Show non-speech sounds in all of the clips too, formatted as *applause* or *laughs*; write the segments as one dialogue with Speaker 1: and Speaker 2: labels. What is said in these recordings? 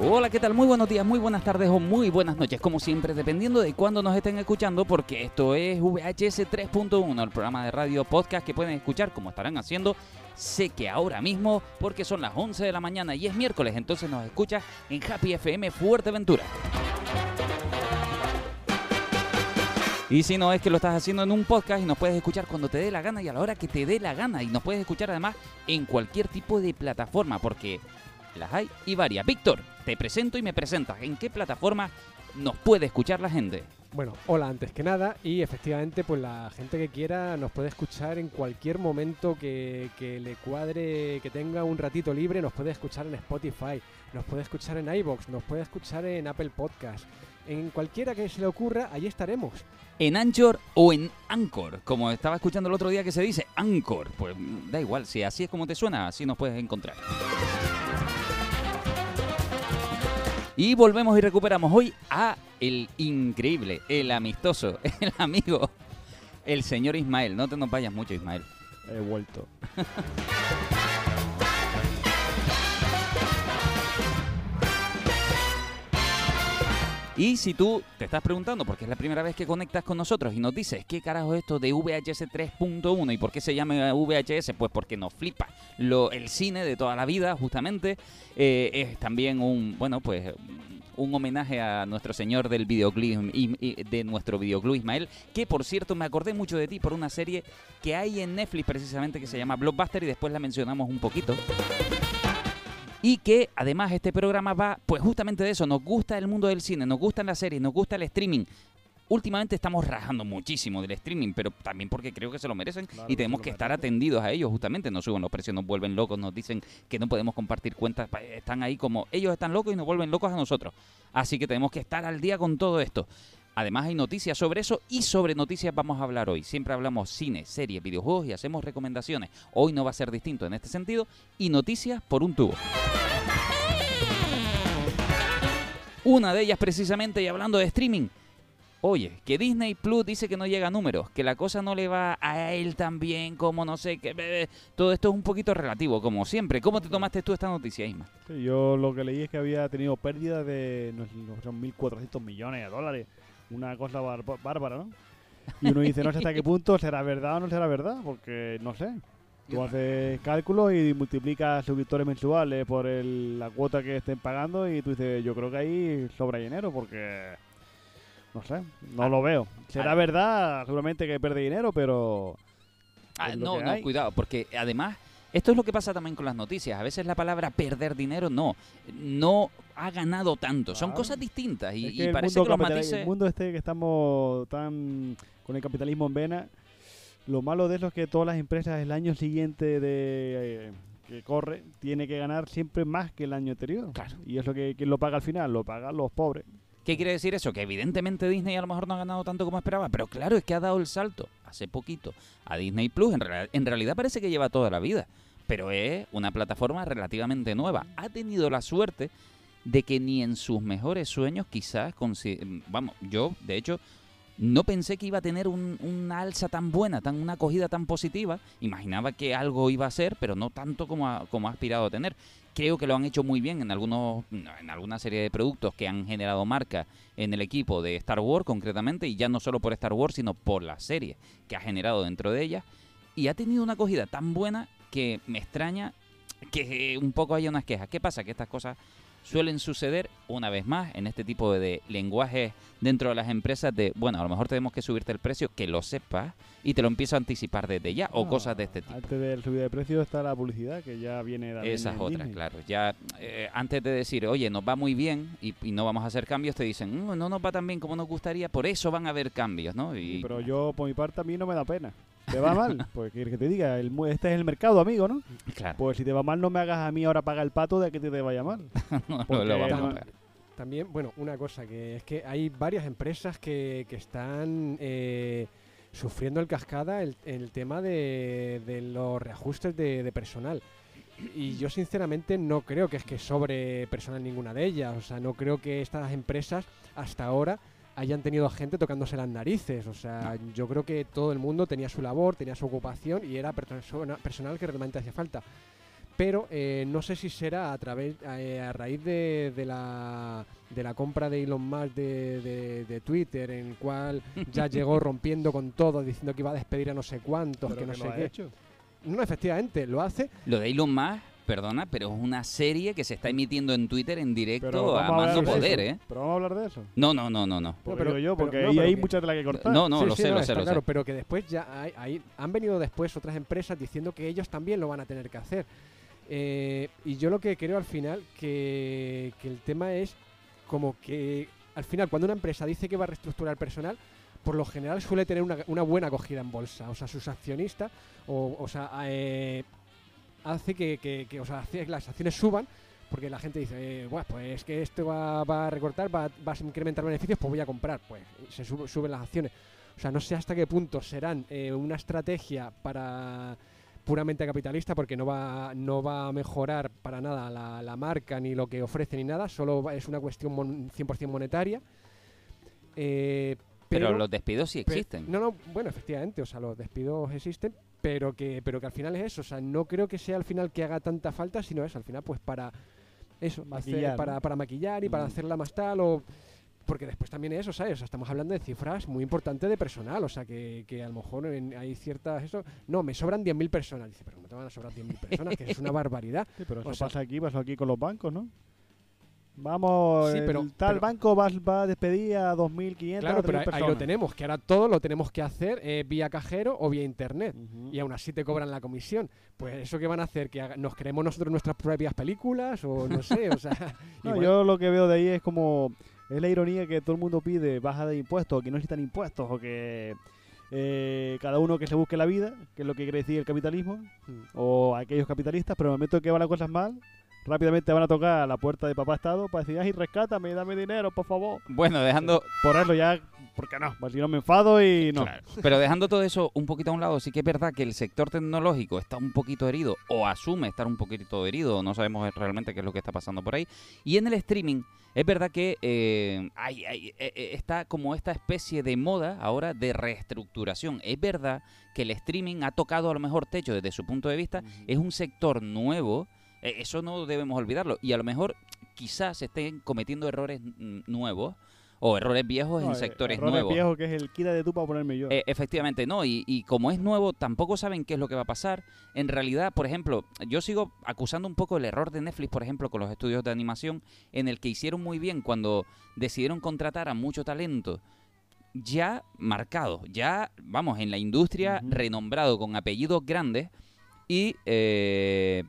Speaker 1: Hola, ¿qué tal? Muy buenos días, muy buenas tardes o muy buenas noches, como siempre, dependiendo de cuándo nos estén escuchando, porque esto es VHS 3.1, el programa de radio podcast que pueden escuchar como estarán haciendo. Sé que ahora mismo, porque son las 11 de la mañana y es miércoles, entonces nos escucha en Happy FM Fuerteventura. Y si no es que lo estás haciendo en un podcast y nos puedes escuchar cuando te dé la gana y a la hora que te dé la gana y nos puedes escuchar además en cualquier tipo de plataforma porque las hay y varias. Víctor, te presento y me presentas. ¿En qué plataforma nos puede escuchar la gente?
Speaker 2: Bueno, hola antes que nada y efectivamente pues la gente que quiera nos puede escuchar en cualquier momento que, le cuadre, que tenga un ratito libre, nos puede escuchar en Spotify, nos puede escuchar en iBox, nos puede escuchar en Apple Podcast, en cualquiera que se le ocurra, allí estaremos.
Speaker 1: ¿En Anchor o en Anchor? Como estaba escuchando el otro día que se dice Anchor. Pues mm, da igual, si así es como te suena, así nos puedes encontrar. Y volvemos y recuperamos hoy a el increíble, el amistoso, *laughs* el amigo, el señor Ismael. No te nos vayas mucho, Ismael.
Speaker 3: He vuelto. *laughs*
Speaker 1: Y si tú te estás preguntando, porque es la primera vez que conectas con nosotros y nos dices, ¿qué carajo es esto de VHS 3.1 y por qué se llama VHS? Pues porque nos flipa el cine de toda la vida, justamente. Eh, es también un, bueno, pues un homenaje a nuestro señor del videoclip, de nuestro videoclub Ismael, que por cierto me acordé mucho de ti por una serie que hay en Netflix precisamente que se llama Blockbuster y después la mencionamos un poquito. Y que además este programa va, pues justamente de eso, nos gusta el mundo del cine, nos gustan las series, nos gusta el streaming. Últimamente estamos rajando muchísimo del streaming, pero también porque creo que se lo merecen
Speaker 3: Claro,
Speaker 1: y tenemos que estar atendidos a ellos justamente. Nos suben los precios, nos vuelven locos, nos dicen que no podemos compartir cuentas, están ahí como ellos están locos y nos vuelven locos a nosotros. Así que tenemos que estar al día con todo esto. Además hay noticias sobre eso y sobre noticias vamos a hablar hoy. Siempre hablamos cine, series, videojuegos y hacemos recomendaciones. Hoy no va a ser distinto en este sentido y noticias por un tubo. Una de ellas precisamente, y hablando de streaming, oye, que Disney Plus dice que no llega a números, que la cosa no le va a él tan bien como no sé, eh, todo esto es un poquito relativo, como siempre. ¿Cómo te tomaste tú esta noticia, Isma?
Speaker 3: Yo lo que leí es que había tenido pérdidas de sé, 1.400 millones de dólares. Una cosa bar- bárbara, ¿no? Y uno dice, no sé hasta qué punto será verdad o no será verdad, porque no sé. Tú haces cálculos y multiplicas suscriptores mensuales por el- la cuota que estén pagando y tú dices, yo creo que ahí sobra dinero porque... No sé, no lo veo. Será
Speaker 1: Ah.
Speaker 3: verdad, seguramente que pierde dinero, pero...
Speaker 1: Ah, no, no,
Speaker 3: hay.
Speaker 1: cuidado, porque además, esto es lo que pasa también con las noticias. A veces la palabra perder dinero, no, no ha ganado tanto. Son
Speaker 3: Claro.
Speaker 1: cosas distintas y,
Speaker 3: Es
Speaker 1: y
Speaker 3: que el
Speaker 1: parece que los matices...
Speaker 3: El mundo este que estamos tan con el capitalismo en vena, lo malo de eso es que todas las empresas el año siguiente de eh, que corre tiene que ganar siempre más que el año anterior.
Speaker 1: Claro.
Speaker 3: Y eso que quién lo paga al final, lo pagan los pobres.
Speaker 1: ¿Qué quiere decir eso? Que evidentemente Disney a lo mejor no ha ganado tanto como esperaba, pero claro, es que ha dado el salto hace poquito a Disney Plus. En, real- en realidad parece que lleva toda la vida, pero es una plataforma relativamente nueva. Ha tenido la suerte de que ni en sus mejores sueños quizás, vamos, yo de hecho no pensé que iba a tener un- una alza tan buena, tan una acogida tan positiva. Imaginaba que algo iba a ser, pero no tanto como ha, como ha aspirado a tener. Creo que lo han hecho muy bien en algunos en alguna serie de productos que han generado marca en el equipo de Star Wars concretamente y ya no solo por Star Wars sino por la serie que ha generado dentro de ella y ha tenido una acogida tan buena que me extraña que un poco haya unas quejas. ¿Qué pasa? Que estas cosas suelen suceder una vez más en este tipo de lenguajes dentro de las empresas de, bueno, a lo mejor tenemos que subirte el precio, que lo sepas y te lo empiezo a anticipar desde ya o
Speaker 3: Ah,
Speaker 1: cosas de este tipo.
Speaker 3: Antes del subida de precio está la publicidad que ya viene también
Speaker 1: Esas otras,
Speaker 3: Disney.
Speaker 1: claro. Ya eh, antes de decir, oye, nos va muy bien y, y no vamos a hacer cambios, te dicen, "Mm, no nos va tan bien como nos gustaría, por eso van a haber cambios, ¿no? Y,
Speaker 3: Sí, pero yo, por mi parte, a mí no me da pena. ¿Te va mal? Pues quieres que te diga, el este es el mercado, amigo, ¿no?
Speaker 1: claro,
Speaker 3: Pues si te va mal, no me hagas a mí ahora pagar el pato de que te, te vaya mal. *laughs*
Speaker 1: no lo vamos a
Speaker 3: no-
Speaker 1: pagar.
Speaker 2: También, bueno, una cosa, que es que hay varias empresas que, que están eh, sufriendo el cascada el, el tema de, de los reajustes de, de personal. Y yo sinceramente no creo que es que sobre personal ninguna de ellas. O sea, no creo que estas empresas hasta ahora hayan tenido gente tocándose las narices. O sea, yo creo que todo el mundo tenía su labor, tenía su ocupación y era persona- personal que realmente hacía falta. Pero eh, no sé si será a través eh, a raíz de, de la, de la compra de Elon Musk de, de- de Twitter, en el cual ya *laughs* llegó rompiendo con todo, diciendo que iba a despedir a no sé cuántos,
Speaker 3: Pero
Speaker 2: que no
Speaker 3: que
Speaker 2: sé
Speaker 3: lo ha
Speaker 2: qué.
Speaker 3: hecho.
Speaker 2: No, efectivamente, lo hace.
Speaker 1: Lo de Elon Musk, perdona, pero es una serie que se está emitiendo en Twitter en directo
Speaker 3: Pero
Speaker 1: a
Speaker 3: de
Speaker 1: poder,
Speaker 3: eso.
Speaker 1: ¿eh?
Speaker 3: Pero vamos a hablar de eso.
Speaker 1: No, no, no, no, no.
Speaker 3: Porque
Speaker 2: pero-
Speaker 3: digo yo,
Speaker 2: pero-
Speaker 3: porque
Speaker 2: no, pero
Speaker 3: hay
Speaker 2: que-
Speaker 3: mucha tela que cortar.
Speaker 1: No, no,
Speaker 2: Sí,
Speaker 1: lo
Speaker 2: sí,
Speaker 1: sé,
Speaker 2: no,
Speaker 1: lo sé, lo
Speaker 2: claro,
Speaker 1: sé.
Speaker 2: pero que después ya hay, hay- han venido después otras empresas diciendo que ellos también lo van a tener que hacer. Eh, y yo lo que creo al final que, que el tema es como que al final cuando una empresa dice que va a reestructurar personal, por lo general suele tener una, una buena acogida en bolsa. O sea, sus accionistas, o, o sea, eh, hace que, que- que, o sea, hace que las acciones suban. Porque la gente dice, eh, "Buah, pues es que esto va, va a recortar, va, va a incrementar beneficios, pues voy a comprar. Pues se sub- suben las acciones. O sea, no sé hasta qué punto serán eh, una estrategia para puramente capitalista, porque no va, no va a mejorar para nada la, la marca ni lo que ofrece ni nada, solo es una cuestión mon- 100% monetaria. Eh,
Speaker 1: Pero,
Speaker 2: pero,
Speaker 1: los despidos sí existen.
Speaker 2: No, no, bueno, efectivamente, o sea, los despidos existen, pero que, pero que al final es eso, o sea, no creo que sea al final que haga tanta falta, sino eso, al final pues para eso, hacer-
Speaker 3: Maquillar,
Speaker 2: para,
Speaker 3: ¿no?
Speaker 2: para maquillar y para
Speaker 3: Mm.
Speaker 2: hacerla más tal o porque después también es eso, ¿sabes? O sea, estamos hablando de cifras muy importantes de personal, o sea, que, que a lo mejor en- hay ciertas eso, no, me sobran 10.000 personas, dice, pero no te van a sobrar 10.000 personas, que es una *laughs* barbaridad.
Speaker 3: Sí, pero eso
Speaker 2: O sea-
Speaker 3: pasa aquí, pasó aquí con los bancos, ¿no? Vamos,
Speaker 2: Sí,
Speaker 3: el tal
Speaker 2: pero-
Speaker 3: banco va, va a despedir a 2.500
Speaker 2: Claro, pero
Speaker 3: 3.000
Speaker 2: ahí, lo tenemos, que ahora todo lo tenemos que hacer eh, vía cajero o vía internet. Y aún así te cobran la comisión. Pues eso que van a hacer, que nos creemos nosotros nuestras propias películas o no sé, o sea, *laughs* *laughs*
Speaker 3: No,
Speaker 2: igual-
Speaker 3: yo lo que veo de ahí es como es la ironía que todo el mundo pide baja de impuestos, o que no necesitan impuestos, o que eh, cada uno que se busque la vida, que es lo que quiere decir el capitalismo,
Speaker 2: Mm.
Speaker 3: o aquellos capitalistas, pero en el momento que van las cosas mal, rápidamente van a tocar a la puerta de papá Estado para decir, ay, rescátame, dame dinero, por favor.
Speaker 1: Bueno, dejando,
Speaker 3: Por eso ya, ¿por qué no? Si no me enfado y no.
Speaker 1: Claro. Pero dejando todo eso un poquito a un lado, sí que es verdad que el sector tecnológico está un poquito herido o asume estar un poquito herido, no sabemos realmente qué es lo que está pasando por ahí. Y en el streaming es verdad que eh, hay, hay- eh, eh, está como esta especie de moda ahora de reestructuración. Es verdad que el streaming ha tocado a lo mejor techo desde su punto de vista, es un sector nuevo, eso no debemos olvidarlo, y a lo mejor quizás se estén cometiendo errores nuevos o errores viejos
Speaker 3: No,
Speaker 1: en sectores
Speaker 3: errores
Speaker 1: nuevos.
Speaker 3: viejos que es el quita de tú para ponerme yo.
Speaker 1: Eh, efectivamente, no, y, y como es nuevo, tampoco saben qué es lo que va a pasar. En realidad, por ejemplo, yo sigo acusando un poco el error de Netflix, por ejemplo, con los estudios de animación, en el que hicieron muy bien cuando decidieron contratar a mucho talento ya marcado, ya, vamos, en la industria renombrado, con apellidos grandes, y eh,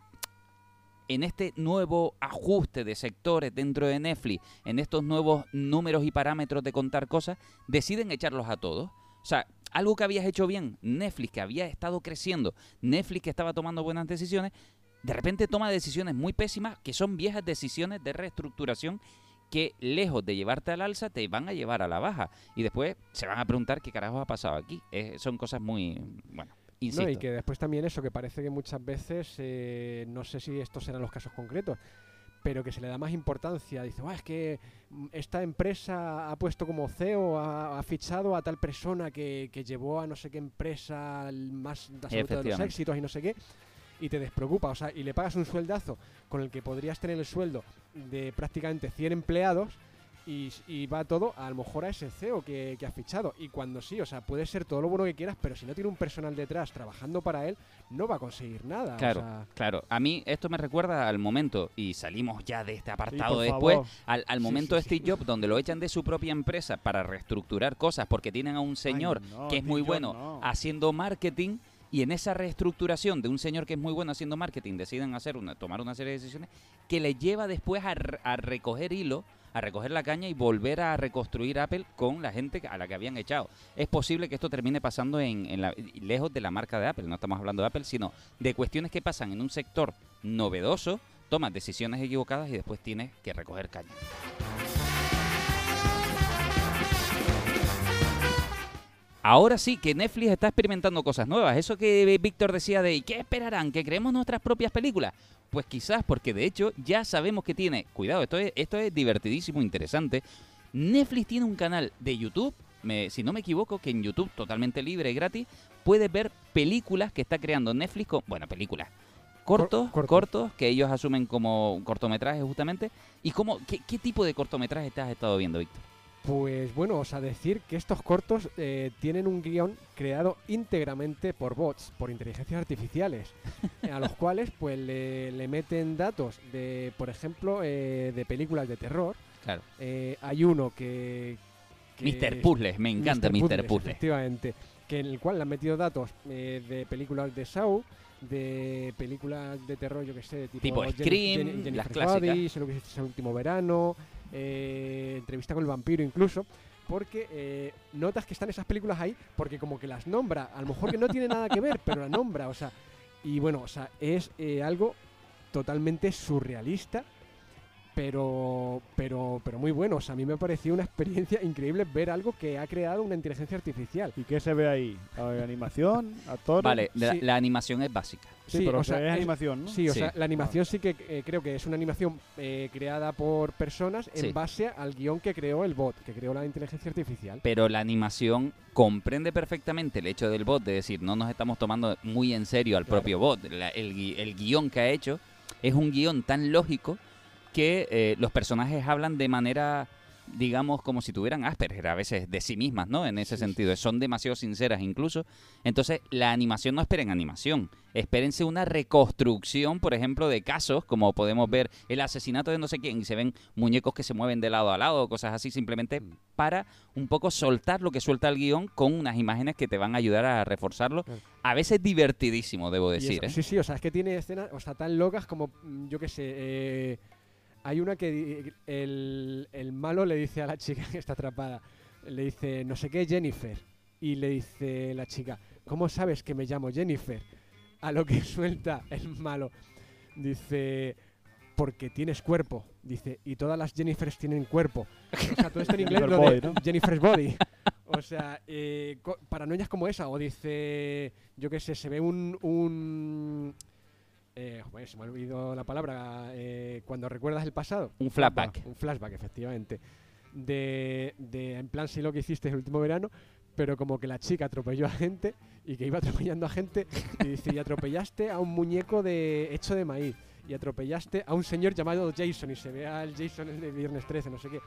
Speaker 1: en este nuevo ajuste de sectores dentro de Netflix, en estos nuevos números y parámetros de contar cosas, deciden echarlos a todos. O sea, algo que habías hecho bien, Netflix que había estado creciendo, Netflix que estaba tomando buenas decisiones, de repente toma decisiones muy pésimas que son viejas decisiones de reestructuración que lejos de llevarte al alza te van a llevar a la baja y después se van a preguntar qué carajo ha pasado aquí. Son cosas muy, bueno, insisto.
Speaker 2: No, y que después también eso, que parece que muchas veces, eh, no sé si estos serán los casos concretos, pero que se le da más importancia. Dice, "Buah, es que mm, esta empresa ha puesto como CEO, ha, ha fichado a tal persona que, que llevó a no sé qué empresa más la absoluta de los éxitos y no sé qué. Y te despreocupa, o sea, y le pagas un sueldazo con el que podrías tener el sueldo de prácticamente 100 empleados y, y va todo a lo mejor a ese CEO que, que has fichado. Y cuando sí, o sea, puede ser todo lo bueno que quieras, pero si no tiene un personal detrás trabajando para él, no va a conseguir nada. o
Speaker 1: Claro.
Speaker 2: sea,
Speaker 1: Claro, a mí esto me recuerda al momento, y salimos ya de este apartado después, al, al momento
Speaker 2: sí,
Speaker 1: de Steve Jobs, donde lo echan de su propia empresa para reestructurar cosas, porque tienen a un señor
Speaker 3: Ay, no,
Speaker 1: que es muy bueno
Speaker 3: no.
Speaker 1: haciendo marketing, y en esa reestructuración de un señor que es muy bueno haciendo marketing, deciden hacer una, tomar una serie de decisiones que le lleva después a, a recoger hilo, a recoger la caña y volver a reconstruir Apple con la gente a la que habían echado. Es posible que esto termine pasando en, lejos de la marca de Apple, no estamos hablando de Apple, sino de cuestiones que pasan en un sector novedoso, tomas decisiones equivocadas y después tienes que recoger caña. Ahora sí que Netflix está experimentando cosas nuevas. Eso que Víctor decía de ¿y qué esperarán? ¿Que creemos nuestras propias películas? Pues quizás porque de hecho ya sabemos que tiene, cuidado, esto es, esto es divertidísimo, interesante, Netflix tiene un canal de YouTube, me- si no me equivoco, que en YouTube, totalmente libre y gratis, puedes ver películas que está creando Netflix, con, bueno, películas, cortos,
Speaker 2: cortos.
Speaker 1: cortos, que ellos asumen como cortometrajes justamente. ¿Y cómo, qué, qué tipo de cortometrajes te has estado viendo, Víctor?
Speaker 2: Pues bueno, o sea, decir que estos cortos eh, tienen un guion creado íntegramente por bots, por inteligencias artificiales, *laughs* a los cuales pues le, le meten datos de, por ejemplo, eh, de películas de terror.
Speaker 1: Claro.
Speaker 2: Eh, hay uno que... que
Speaker 1: Mr. Puzzles, me encanta Mr.
Speaker 2: Puzzles,
Speaker 1: Puzzles.
Speaker 2: Efectivamente, que en el cual le han metido datos eh, de películas de Saw, de películas de terror, yo que sé, tipo,
Speaker 1: Tipo
Speaker 2: Jenni-
Speaker 1: Scream,
Speaker 2: Jenni- Jennifer's
Speaker 1: las clásicas.
Speaker 2: El último verano, eh, entrevista con el vampiro incluso. Porque eh, notas que están esas películas ahí, porque como que las nombra, a lo mejor que no tiene nada que ver, pero la nombra, o sea, y bueno, o sea, es eh, algo totalmente surrealista, pero, pero, pero muy bueno. O sea, a mí me pareció una experiencia increíble ver algo que ha creado una inteligencia artificial.
Speaker 3: ¿Y qué se ve ahí? ¿Animación? ¿Actores?
Speaker 1: Vale, la,
Speaker 2: Sí.
Speaker 1: la animación es básica.
Speaker 3: Sí,
Speaker 2: Sí,
Speaker 3: pero
Speaker 2: o
Speaker 3: sea, es animación, ¿no?
Speaker 2: Sí, o
Speaker 1: Sí.
Speaker 2: sea, la animación sí que eh, creo que es una animación eh, creada por personas
Speaker 1: Sí.
Speaker 2: en base al guion que creó el bot, que creó la inteligencia artificial.
Speaker 1: Pero la animación comprende perfectamente el hecho del bot, de decir, no nos estamos tomando muy en serio al
Speaker 2: Claro.
Speaker 1: propio bot. La- el, el guion que ha hecho es un guion tan lógico que eh, los personajes hablan de manera, digamos, como si tuvieran Asperger a veces de sí mismas, ¿no? En ese sentido, son demasiado sinceras incluso. Entonces, la animación no esperen animación, espérense una reconstrucción, por ejemplo, de casos, como podemos ver el asesinato de no sé quién, y se ven muñecos que se mueven de lado a lado, cosas así, simplemente
Speaker 2: Mm.
Speaker 1: para un poco soltar lo que suelta el guion con unas imágenes que te van a ayudar a reforzarlo. A veces divertidísimo, debo decir.
Speaker 2: eso-
Speaker 1: ¿eh?
Speaker 2: Sí, sí, o sea, es que tiene escenas, o sea, tan locas como, mm, yo qué sé, eh, hay una que el, el malo le dice a la chica que está atrapada, le dice, no sé qué, Jennifer, y le dice la chica, ¿cómo sabes que me llamo Jennifer? A lo que *laughs* suelta el malo, dice, porque tienes cuerpo, dice, y todas las Jennifers tienen cuerpo. O sea, todo esto en *laughs* inglés,
Speaker 3: Jennifer
Speaker 2: lo de
Speaker 3: Body, ¿no?
Speaker 2: Jennifer's Body. *laughs* O sea, eh, paranoias como esa, o dice, yo qué sé, se ve un... un eh, joder, se me ha olvidado la palabra, eh, cuando recuerdas el pasado.
Speaker 1: Un flashback.
Speaker 2: Un flashback, efectivamente. De, de, en plan, sí lo que hiciste el último verano, pero como que la chica atropelló a gente y que iba *laughs* atropellando a gente y dice, y atropellaste a un muñeco de hecho de maíz y atropellaste a un señor llamado Jason y se ve al Jason el de Viernes 13, no sé qué.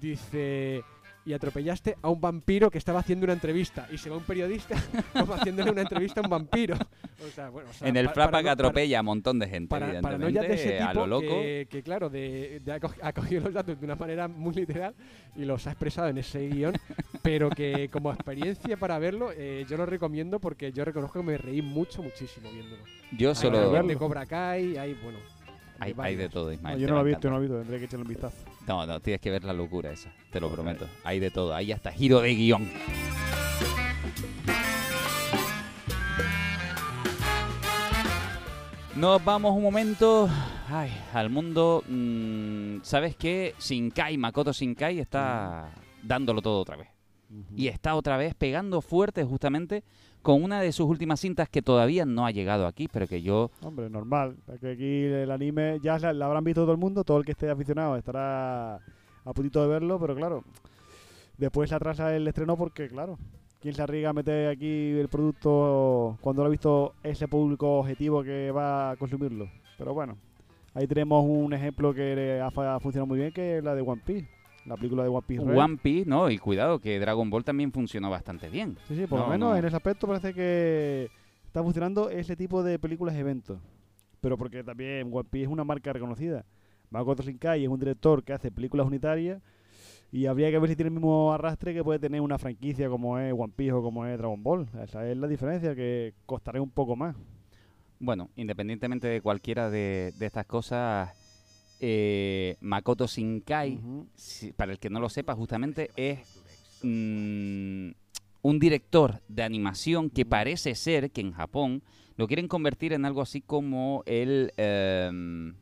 Speaker 2: Dice, y atropellaste a un vampiro que estaba haciendo una entrevista y se va un periodista *laughs* como haciéndole una entrevista a un vampiro. O sea, bueno, o sea,
Speaker 1: en el
Speaker 2: pa-
Speaker 1: flashback
Speaker 2: parano-
Speaker 1: atropella a un montón de gente,
Speaker 2: para,
Speaker 1: evidentemente,
Speaker 2: de ese tipo
Speaker 1: a lo loco.
Speaker 2: Que, que, claro, de, de ha, co- ha cogido los datos de una manera muy literal y los ha expresado en ese guion, pero que como experiencia para verlo, eh, yo lo recomiendo porque yo reconozco que me reí mucho, muchísimo viéndolo.
Speaker 1: Yo
Speaker 2: Hay
Speaker 1: solo...
Speaker 2: de Cobra Kai, hay, bueno...
Speaker 1: Hay,
Speaker 2: de
Speaker 1: hay de todo,
Speaker 3: No,
Speaker 1: Ismael.
Speaker 3: yo
Speaker 1: te
Speaker 3: no lo he visto, no lo he visto, tendré que echarle un vistazo.
Speaker 1: No, no, tienes que ver la locura esa, te lo prometo. Hay de todo, hay hasta giro de guion. Nos vamos un momento ay, al mundo. mm, ¿Sabes qué? Shinkai, Makoto Shinkai está dándolo todo otra vez. Y está otra vez pegando fuerte justamente con una de sus últimas cintas que todavía no ha llegado aquí, pero que yo
Speaker 3: Hombre, normal. Que aquí el anime ya la, habrán visto todo el mundo, todo el que esté aficionado estará a puntito de verlo, pero claro, después se atrasa el estreno porque, claro, ¿quién se arriesga a meter aquí el producto cuando lo ha visto ese público objetivo que va a consumirlo? Pero bueno, ahí tenemos un ejemplo que ha funcionado muy bien, que es la de One Piece, la película de One Piece. Red.
Speaker 1: One Piece, ¿no? Y cuidado, que Dragon Ball también funcionó bastante bien.
Speaker 3: Sí, sí, por
Speaker 1: No,
Speaker 3: lo menos
Speaker 1: no.
Speaker 3: en ese aspecto parece que está funcionando ese tipo de películas eventos. Pero porque también One Piece es una marca reconocida. Makoto Shinkai es un director que hace películas unitarias y habría que ver si tiene el mismo arrastre que puede tener una franquicia como es One Piece o como es Dragon Ball. Esa es la diferencia, que costará un poco más.
Speaker 1: Bueno, independientemente de cualquiera de, de estas cosas, eh, Makoto Shinkai, para el que no lo sepa, justamente es mm, un director de animación que parece ser que en Japón lo quieren convertir en algo así como el... em,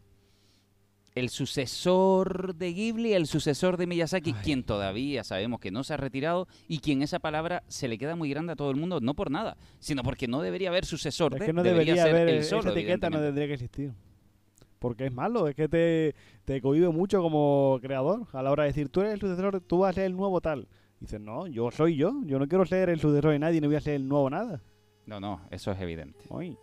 Speaker 1: el sucesor de Ghibli, el sucesor de Miyazaki, quien todavía sabemos que no se ha retirado y quien esa palabra se le queda muy grande a todo el mundo, no por nada, sino porque no debería haber sucesor
Speaker 3: Es
Speaker 1: de,
Speaker 3: que no
Speaker 1: debería
Speaker 3: debería
Speaker 1: ser
Speaker 3: haber esa etiqueta, no tendría que existir. Porque es malo, es que te, te cohibe mucho como creador a la hora de decir, tú eres el sucesor, tú vas a ser el nuevo tal. Dices, no, yo soy yo, yo no quiero ser el sucesor de nadie, no voy a ser el nuevo nada.
Speaker 1: No, no, eso es evidente.
Speaker 3: Uy.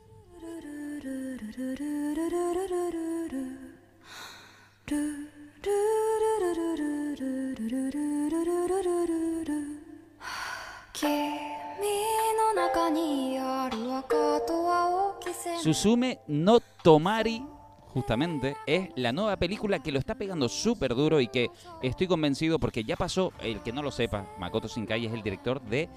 Speaker 1: Susume no Tomari, justamente, es la nueva película que lo está pegando súper duro y que estoy convencido porque ya pasó, el que no lo sepa, Makoto Shinkai es el director de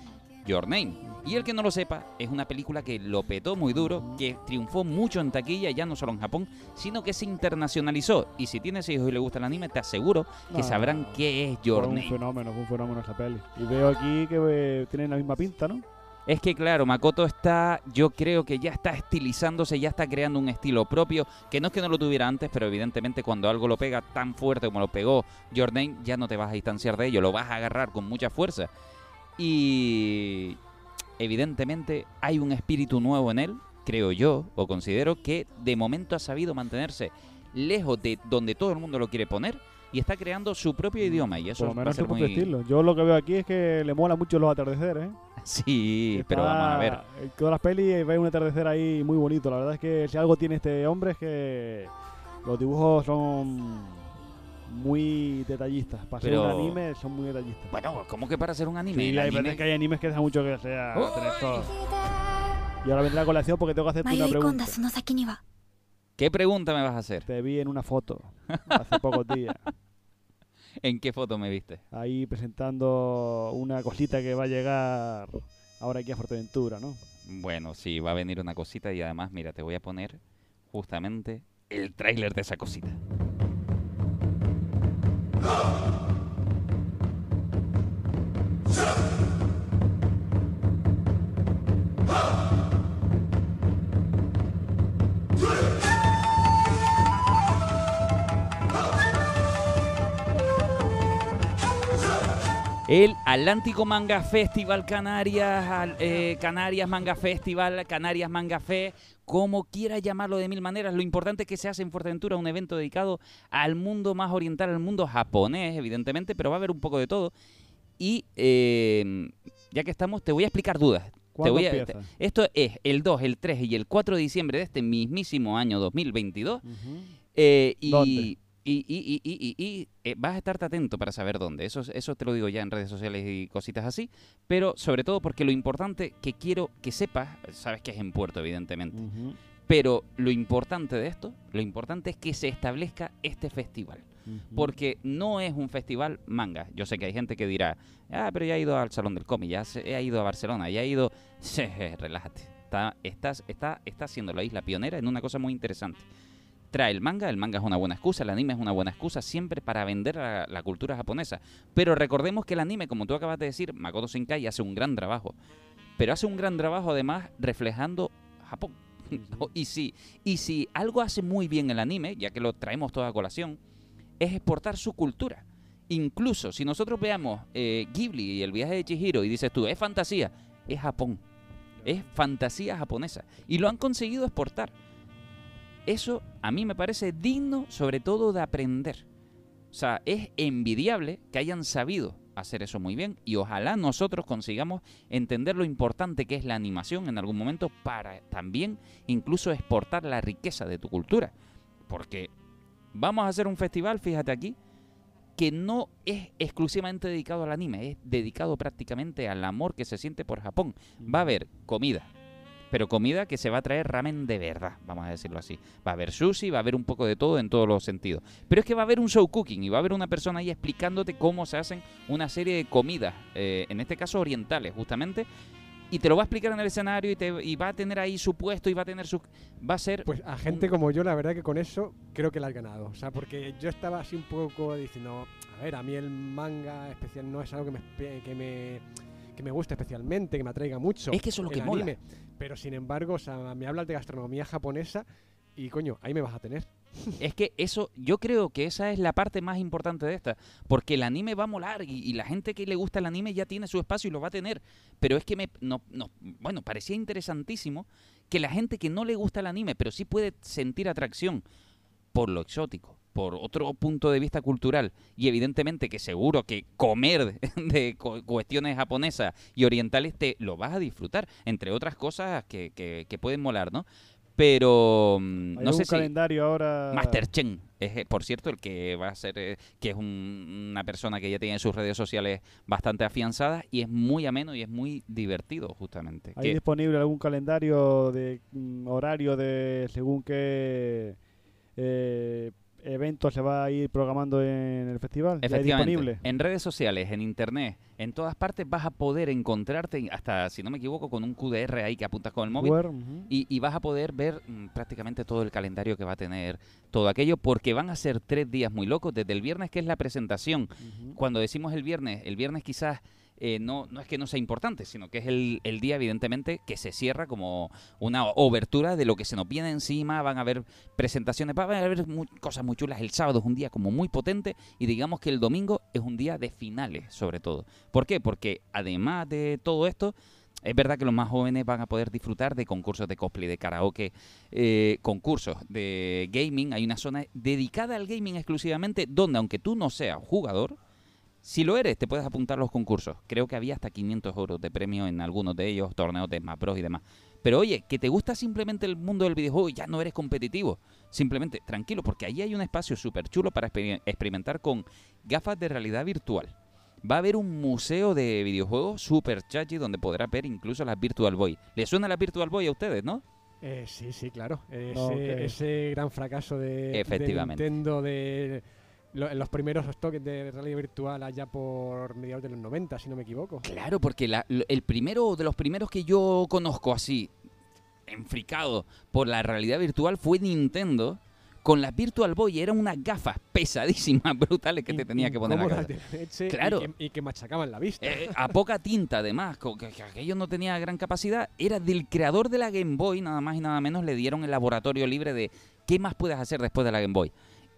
Speaker 1: Your Name. Y el que no lo sepa, es una película que lo petó muy duro, que triunfó mucho en taquilla, ya no solo en Japón, sino que se internacionalizó. Y si tienes hijos y le gusta el anime, te aseguro que
Speaker 3: No,
Speaker 1: sabrán qué es Your
Speaker 3: Fue un
Speaker 1: Name.
Speaker 3: fenómeno, fue un fenómeno esa peli. Y veo aquí que eh, tienen la misma pinta, ¿no?
Speaker 1: Es que claro, Makoto está, yo creo que ya está estilizándose, ya está creando un estilo propio, que no es que no lo tuviera antes, pero evidentemente cuando algo lo pega tan fuerte como lo pegó Jordan, ya no te vas a distanciar de ello, lo vas a agarrar con mucha fuerza. Y evidentemente hay un espíritu nuevo en él, creo yo, o considero que de momento ha sabido mantenerse lejos de donde todo el mundo lo quiere poner y está creando su propio idioma y eso
Speaker 3: Por lo
Speaker 1: va a
Speaker 3: menos
Speaker 1: ser muy...
Speaker 3: estilo. Yo lo que veo aquí es que le mola mucho los atardeceres, ¿eh? *laughs*
Speaker 1: Sí, Está, pero vamos a ver.
Speaker 3: Todas las pelis eh, ve un atardecer ahí muy bonito. La verdad es que si algo tiene este hombre es que los dibujos son muy detallistas. Para
Speaker 1: pero...
Speaker 3: ser un anime son muy detallistas.
Speaker 1: Bueno, ¿cómo que para ser un anime?
Speaker 3: Sí, la
Speaker 1: anime...
Speaker 3: Es que hay animes que dejan mucho que sea. Y ahora vendrá la colación porque tengo que hacerte una pregunta.
Speaker 1: ¿Qué pregunta me vas a hacer?
Speaker 3: Te vi en una foto hace pocos *laughs* días.
Speaker 1: ¿En qué foto me viste?
Speaker 3: Ahí presentando una cosita que va a llegar ahora aquí a Fuerteventura, ¿no?
Speaker 1: Bueno, sí, va a venir una cosita y además, mira, te voy a poner justamente el tráiler de esa cosita. El Atlántico Manga Festival Canarias, eh, Canarias Manga Festival, Canarias Manga Fe, como quiera llamarlo de mil maneras. Lo importante es que se hace en Fuerteventura un evento dedicado al mundo más oriental, al mundo japonés, evidentemente, pero va a haber un poco de todo. Y eh, ya que estamos, te voy a explicar dudas. Te
Speaker 3: ¿Cuándo
Speaker 1: voy a-
Speaker 3: empieza?
Speaker 1: te- esto es el 2, el 3 y el 4 de diciembre de este mismísimo año 2022.
Speaker 3: Ujú.
Speaker 1: Eh, y,
Speaker 3: ¿Dónde?
Speaker 1: Y, y, y, y, y- y, eh, vas a estarte atento para saber dónde. Eso, eso te lo digo ya en redes sociales y cositas así. Pero sobre todo porque lo importante que quiero que sepas, sabes que es en Puerto, evidentemente. Pero lo importante de esto, lo importante es que se establezca este festival. Porque no es un festival manga. Yo sé que hay gente que dirá, ah, pero ya he ido al Salón del Cómic, ya he ido a Barcelona, ya he ido... *laughs* Relájate. Está, estás, está, está siendo la isla pionera en una cosa muy interesante. Trae el manga, el manga es una buena excusa, el anime es una buena excusa siempre para vender la, la cultura japonesa. Pero recordemos que el anime, como tú acabas de decir, Makoto Shinkai hace un gran trabajo. Pero hace un gran trabajo además reflejando Japón. *laughs* y, si, y si algo hace muy bien el anime, ya que lo traemos toda a colación, es exportar su cultura. Incluso si nosotros veamos eh, Ghibli y el viaje de Chihiro y dices tú, es fantasía, es Japón. Es fantasía japonesa. Y lo han conseguido exportar. Eso a mí me parece digno sobre todo de aprender. O sea, es envidiable que hayan sabido hacer eso muy bien y ojalá nosotros consigamos entender lo importante que es la animación en algún momento para también incluso exportar la riqueza de tu cultura. Porque vamos a hacer un festival, fíjate aquí, que no es exclusivamente dedicado al anime, es dedicado prácticamente al amor que se siente por Japón. Va a haber comida, pero comida que se va a traer ramen de verdad, vamos a decirlo así. Va a haber sushi, va a haber un poco de todo en todos los sentidos. Pero es que va a haber un show cooking y va a haber una persona ahí explicándote cómo se hacen una serie de comidas, eh, en este caso orientales, justamente. Y te lo va a explicar en el escenario y, te, y va a tener ahí su puesto y va a tener su... Va a ser...
Speaker 2: Pues a gente como yo, la verdad que con eso creo que la has ganado. O sea, porque yo estaba así un poco diciendo, a ver, a mí el manga especial no es algo que me, espe- que me, que me guste especialmente, que me atraiga mucho.
Speaker 1: es que eso es lo que mola.
Speaker 2: anime. Pero sin embargo, o sea, me hablas de gastronomía japonesa y coño, ahí me vas a tener. *laughs*
Speaker 1: Es que eso, yo creo que esa es la parte más importante de esta, porque el anime va a molar y, y la gente que le gusta el anime ya tiene su espacio y lo va a tener. Pero es que me, no, no, bueno, parecía interesantísimo que la gente que no le gusta el anime, pero sí puede sentir atracción por lo exótico, por otro punto de vista cultural y evidentemente que seguro que comer *laughs* de cu- cuestiones japonesas y orientales te lo vas a disfrutar, entre otras cosas que, que- que pueden molar, ¿no? Pero mm,
Speaker 3: Hay
Speaker 1: no
Speaker 3: un
Speaker 1: sé si
Speaker 3: calendario ahora.
Speaker 1: Master Chen es, eh, por cierto, el que va a ser, eh, que es un- una persona que ya tiene sus redes sociales bastante afianzadas y es muy ameno y es muy divertido, justamente.
Speaker 3: ¿Hay disponible algún calendario de mm, horario de según qué eh, evento se va a ir programando en el festival? ¿Ya hay
Speaker 1: Efectivamente,
Speaker 3: disponible?
Speaker 1: en redes sociales, en internet, en todas partes vas a poder encontrarte, hasta si no me equivoco, con un QDR ahí que apuntas con el móvil. Y, y vas a poder ver mm, prácticamente todo el calendario que va a tener todo aquello, porque van a ser tres días muy locos, desde el viernes que es la presentación, cuando decimos el viernes, el viernes quizás eh, no, no es que no sea importante, sino que es el, el día, evidentemente, que se cierra como una obertura de lo que se nos viene encima. Van a haber presentaciones, van a haber cosas muy chulas. El sábado es un día como muy potente y digamos que el domingo es un día de finales, sobre todo. ¿Por qué? Porque además de todo esto, es verdad que los más jóvenes van a poder disfrutar de concursos de cosplay, de karaoke, eh, concursos de gaming. Hay una zona dedicada al gaming exclusivamente, donde aunque tú no seas jugador, si lo eres, te puedes apuntar a los concursos. Creo que había hasta 500 euros de premio en algunos de ellos, torneos de Smash Bros y demás. Pero oye, que te gusta simplemente el mundo del videojuego y ya no eres competitivo. Simplemente, tranquilo, porque ahí hay un espacio súper chulo para exper- experimentar con gafas de realidad virtual. Va a haber un museo de videojuegos súper chachi donde podrás ver incluso las Virtual Boy. ¿Le suena la Virtual Boy a ustedes, no?
Speaker 2: Eh, sí, sí, claro. Ese, gran fracaso de, de. Nintendo de lo- en los primeros toques de realidad virtual allá por mediados de los 90, si no me equivoco.
Speaker 1: Claro, porque la- el primero de los primeros que yo conozco así, enfricado por la realidad virtual, fue Nintendo con las Virtual Boy. Eran unas gafas pesadísimas, *laughs* brutales que te tenía que poner la
Speaker 2: de leche y
Speaker 1: Claro.
Speaker 2: que- Y, que, machacaban la vista.
Speaker 1: Eh, a poca tinta, además, que, que aquello no tenía gran capacidad. Era del creador de la Game Boy, nada más y nada menos, le dieron el laboratorio libre de qué más puedes hacer después de la Game Boy.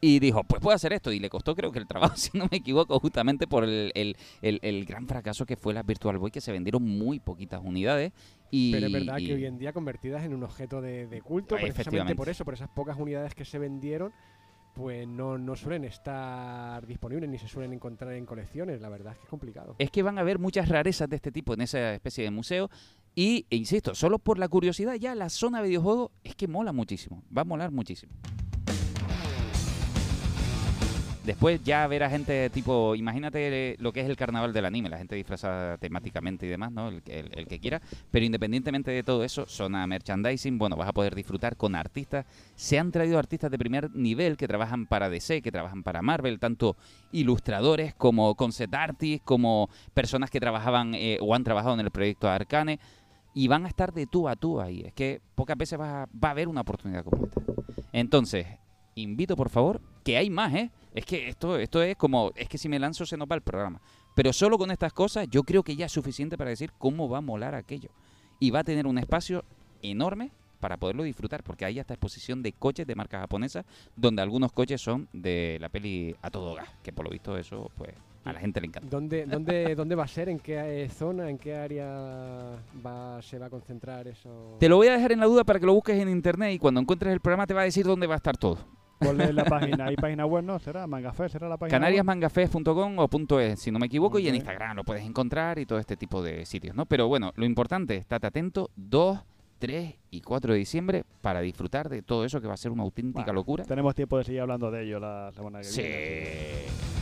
Speaker 1: Y dijo, pues puedo hacer esto. Y le costó, creo que el trabajo, *laughs* si no me equivoco, justamente por el, el- el- el gran fracaso que fue la Virtual Boy, que se vendieron muy poquitas unidades. Y,
Speaker 2: Pero es verdad
Speaker 1: y-
Speaker 2: que hoy en día convertidas en un objeto de, de culto,
Speaker 1: Ah,
Speaker 2: precisamente por eso, por esas pocas unidades que se vendieron, pues no, no suelen estar disponibles ni se suelen encontrar en colecciones. La verdad es que es complicado.
Speaker 1: es que van a haber muchas rarezas de este tipo en esa especie de museo. Y, e insisto, solo por la curiosidad, ya la zona de videojuegos es que mola muchísimo. Va a molar muchísimo. Después ya verá gente tipo, imagínate lo que es el carnaval del anime, la gente disfrazada temáticamente y demás, ¿no? El, el- el que quiera. Pero independientemente de todo eso, zona merchandising, bueno, vas a poder disfrutar con artistas. Se han traído artistas de primer nivel que trabajan para DC, que trabajan para Marvel, tanto ilustradores como concept artists, como personas que trabajaban eh, o han trabajado en el proyecto Arcane. Y van a estar de tú a tú ahí. Es que pocas veces a- va a haber una oportunidad como esta. Entonces, invito por favor, que hay más, ¿eh? Es que esto, esto es como, es que si me lanzo se nos va el programa. Pero solo con estas cosas yo creo que ya es suficiente para decir cómo va a molar aquello. Y va a tener un espacio enorme para poderlo disfrutar, porque hay hasta exposición de coches de marca japonesa, donde algunos coches son de la peli A Todo Gas, que por lo visto eso, pues, a la gente le encanta.
Speaker 2: ¿Dónde, *laughs* dónde, ¿Dónde va a ser? ¿En qué eh, zona? ¿En qué área va, se va a concentrar eso?
Speaker 1: Te lo voy a dejar en la duda para que lo busques en internet y cuando encuentres el programa te va a decir dónde va a estar todo.
Speaker 3: ¿Cuál es la página? ¿Hay página web? ¿No? ¿Será? ¿Mangafé? ¿Será la página
Speaker 1: o punto .es, si no me equivoco, y en. Instagram lo puedes encontrar y todo este tipo de sitios, ¿no? Pero bueno, lo importante, estate atento, 2, 3 y 4 de diciembre para disfrutar de todo eso que va a ser una auténtica
Speaker 3: Bueno,
Speaker 1: locura.
Speaker 3: Tenemos tiempo de seguir hablando de ello la semana que
Speaker 1: Sí.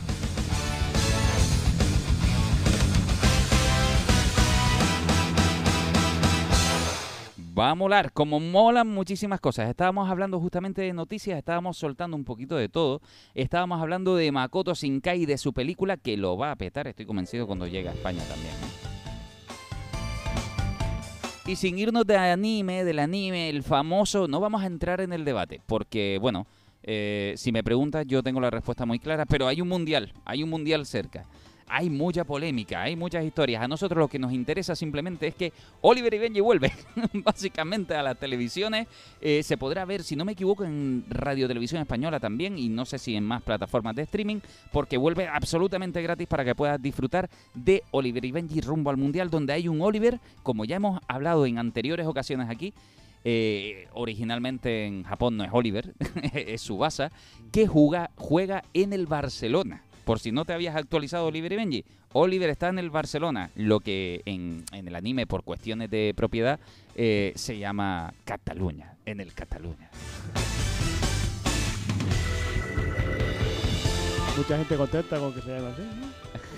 Speaker 1: Va a molar, como molan muchísimas cosas. Estábamos hablando justamente de noticias, estábamos soltando un poquito de todo. Estábamos hablando de Makoto Shinkai y de su película que lo va a petar, estoy convencido, cuando llegue a España también. Y sin irnos de anime, del anime, el famoso, no vamos a entrar en el debate, porque, bueno, eh, si me preguntas, yo tengo la respuesta muy clara, pero hay un mundial, hay un mundial cerca. Hay mucha polémica, hay muchas historias. A nosotros lo que nos interesa simplemente es que Oliver y Benji vuelve *laughs* básicamente a las televisiones. Eh, se podrá ver, si no me equivoco, en Radio Televisión Española también y no sé si en más plataformas de streaming, porque vuelve absolutamente gratis para que puedas disfrutar de Oliver y Benji rumbo al Mundial, donde hay un Oliver, como ya hemos hablado en anteriores ocasiones aquí, eh, originalmente en Japón no es Oliver, *laughs* es Subasa, que juega, juega en el Barcelona. Por si no te habías actualizado Oliver y Benji, Oliver está en el Barcelona, lo que en, el anime por cuestiones de propiedad eh, se llama Cataluña, en el Cataluña.
Speaker 3: Mucha gente contenta con que se llame así. ¿no?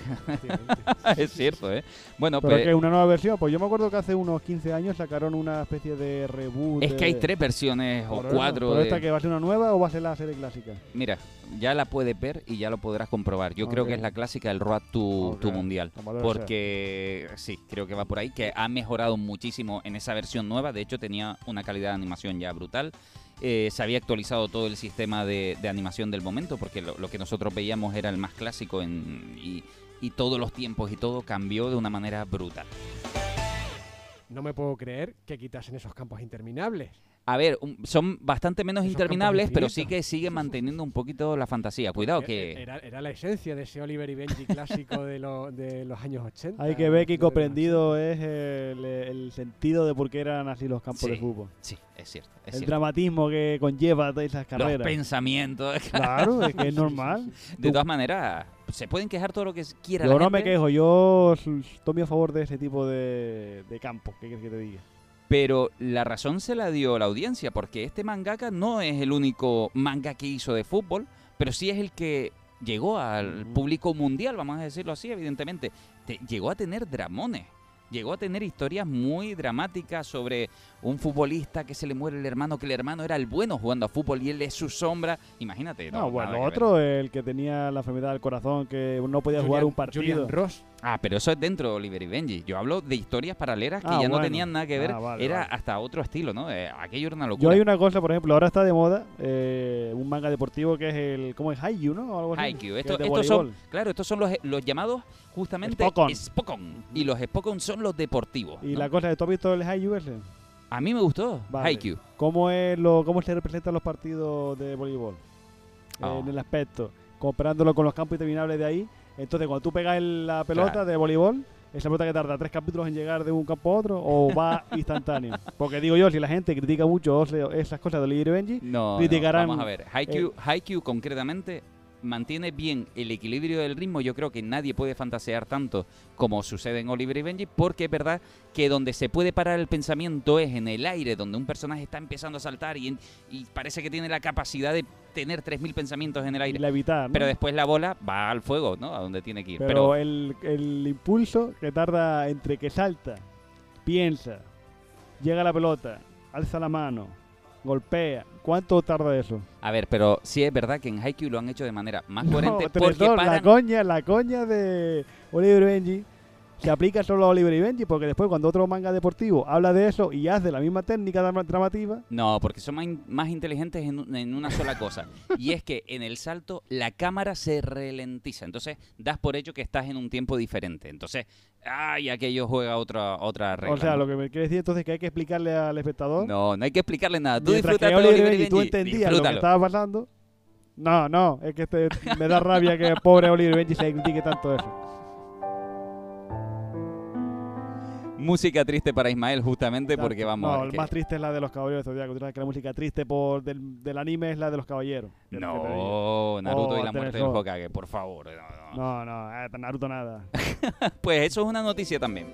Speaker 3: *laughs*
Speaker 1: es cierto, ¿eh? Bueno,
Speaker 3: Pero
Speaker 1: pues,
Speaker 3: que una nueva versión, pues yo me acuerdo que hace unos 15 años sacaron una especie de reboot.
Speaker 1: es que hay tres versiones o cuatro.
Speaker 3: ¿Pero
Speaker 1: de-
Speaker 3: esta que va a ser una nueva o va a ser la serie clásica?
Speaker 1: Mira, ya la puedes ver y ya lo podrás comprobar. Yo creo que es la clásica del Road to, to Mundial. Porque sí, creo que va por ahí, que ha mejorado muchísimo en esa versión nueva. De hecho, tenía una calidad de animación ya brutal. Eh, se había actualizado todo el sistema de, de animación del momento, porque lo, lo que nosotros veíamos era el más clásico en, y, y todos los tiempos y todo cambió de una manera brutal.
Speaker 2: No me puedo creer que quitasen esos campos interminables.
Speaker 1: A ver, un- son bastante menos
Speaker 2: Esos
Speaker 1: interminables, pero sí que siguen manteniendo un poquito la fantasía. Cuidado
Speaker 2: Eh,
Speaker 1: que...
Speaker 2: Era, era la esencia de ese Oliver y Benji clásico de, lo- de los años 80.
Speaker 3: Hay que ver que
Speaker 2: los
Speaker 3: comprendido es el, el sentido de por qué eran así los campos de fútbol.
Speaker 1: Sí, es cierto. Es
Speaker 3: el
Speaker 1: cierto.
Speaker 3: dramatismo que conlleva todas esas
Speaker 1: Los
Speaker 3: carreras.
Speaker 1: pensamientos. *laughs*
Speaker 3: Claro, es que es normal.
Speaker 1: De todas maneras, se pueden quejar todo lo que quiera
Speaker 3: Yo
Speaker 1: la
Speaker 3: no me quejo, yo estoy a favor de ese tipo de, de campos. ¿Qué quieres que te diga?
Speaker 1: Pero la razón se la dio la audiencia, porque este mangaka no es el único manga que hizo de fútbol, pero sí es el que llegó al público mundial, vamos a decirlo así, evidentemente. Te- llegó a tener dramones. Llegó a tener historias muy dramáticas sobre un futbolista que se le muere el hermano, que el hermano era el bueno jugando a fútbol y él es su sombra. Imagínate.
Speaker 3: No,
Speaker 1: no,
Speaker 3: bueno,
Speaker 1: ver.
Speaker 3: otro, el que tenía la enfermedad del corazón, que no podía jugar un partido.
Speaker 2: Julian Ross.
Speaker 1: Ah, pero eso es dentro de Oliver y Benji. Yo hablo de historias paralelas que
Speaker 3: Ah,
Speaker 1: ya no tenían nada que ver.
Speaker 3: Ah, vale,
Speaker 1: era
Speaker 3: vale.
Speaker 1: hasta otro estilo, ¿no? Eh, aquello era una
Speaker 3: Yo
Speaker 1: locura.
Speaker 3: hay una cosa, por ejemplo, ahora está de moda eh, un manga deportivo que es el. ¿Cómo es? Haikyuu, ¿no? Algo así.
Speaker 1: Haikyuu.
Speaker 3: que
Speaker 1: Esto-
Speaker 3: es de
Speaker 1: estos son, claro, estos son los, los llamados justamente
Speaker 3: Spokon.
Speaker 1: Spokon. Y los Spokon son los deportivos.
Speaker 3: Y
Speaker 1: ¿no?
Speaker 3: la cosa de, ¿tú has visto el Haikyuu ese?
Speaker 1: A mí me gustó
Speaker 3: Vale.
Speaker 1: Haikyuu.
Speaker 3: ¿Cómo, es lo, ¿Cómo se representan los partidos de voleibol?
Speaker 1: Ah.
Speaker 3: En el aspecto. Comparándolo con los campos interminables de ahí. Entonces, cuando tú pegas el- la pelota
Speaker 1: Claro.
Speaker 3: de voleibol, esa pelota que tarda tres capítulos en llegar de un campo a otro o *laughs* va instantáneo. Porque digo yo, si la gente critica mucho esas cosas de y Benji,
Speaker 1: No, no,
Speaker 3: criticarán,
Speaker 1: vamos a ver. Haikyuu, Haikyuu concretamente mantiene bien el equilibrio del ritmo. Yo creo que nadie puede fantasear tanto como sucede en Oliver y Benji, porque es verdad que donde se puede parar el pensamiento es en el aire, donde un personaje está empezando a saltar y, parece que tiene la capacidad de tener 3.000 pensamientos en el aire. Pero después la bola va al fuego, ¿no? A donde tiene que ir.
Speaker 3: Pero,
Speaker 1: Pero,
Speaker 3: el, el impulso que tarda entre que salta, piensa, llega la pelota, alza la mano, golpea. ¿Cuánto tarda eso?
Speaker 1: a ver, pero sí es verdad que en Haikyuu lo han hecho de manera más coherente
Speaker 3: No,
Speaker 1: porque
Speaker 3: la coña, la coña de Oliver Benji se aplica solo a Oliver y Benji porque después cuando otro manga deportivo habla de eso y hace la misma técnica drama- dramativa,
Speaker 1: No, porque son más, in- más inteligentes en, en una sola cosa. *laughs* y es que en el salto la cámara se ralentiza. Entonces das por hecho que estás en un tiempo diferente. Entonces, ay, aquello juega otra, otra regla.
Speaker 3: o sea,
Speaker 1: ¿no?
Speaker 3: lo que me quiere decir entonces es que hay que explicarle al espectador
Speaker 1: No, no hay que explicarle nada. Tú disfrutas de
Speaker 3: Oliver y Benji tú entendías lo que estaba pasando. No, no, es que este- me da rabia que pobre Oliver Benji se critique tanto eso.
Speaker 1: Música triste para Ismael, justamente porque vamos a
Speaker 3: No,
Speaker 1: ver
Speaker 3: el
Speaker 1: que-
Speaker 3: más triste es la de los caballeros. Tú sabes que la música triste por del, del anime es la de los caballeros.
Speaker 1: No, Naruto
Speaker 3: Oh,
Speaker 1: y la muerte del. Hokage, por favor. no, no.
Speaker 3: No, no, eh, Naruto nada. *laughs*
Speaker 1: Pues eso es una noticia también.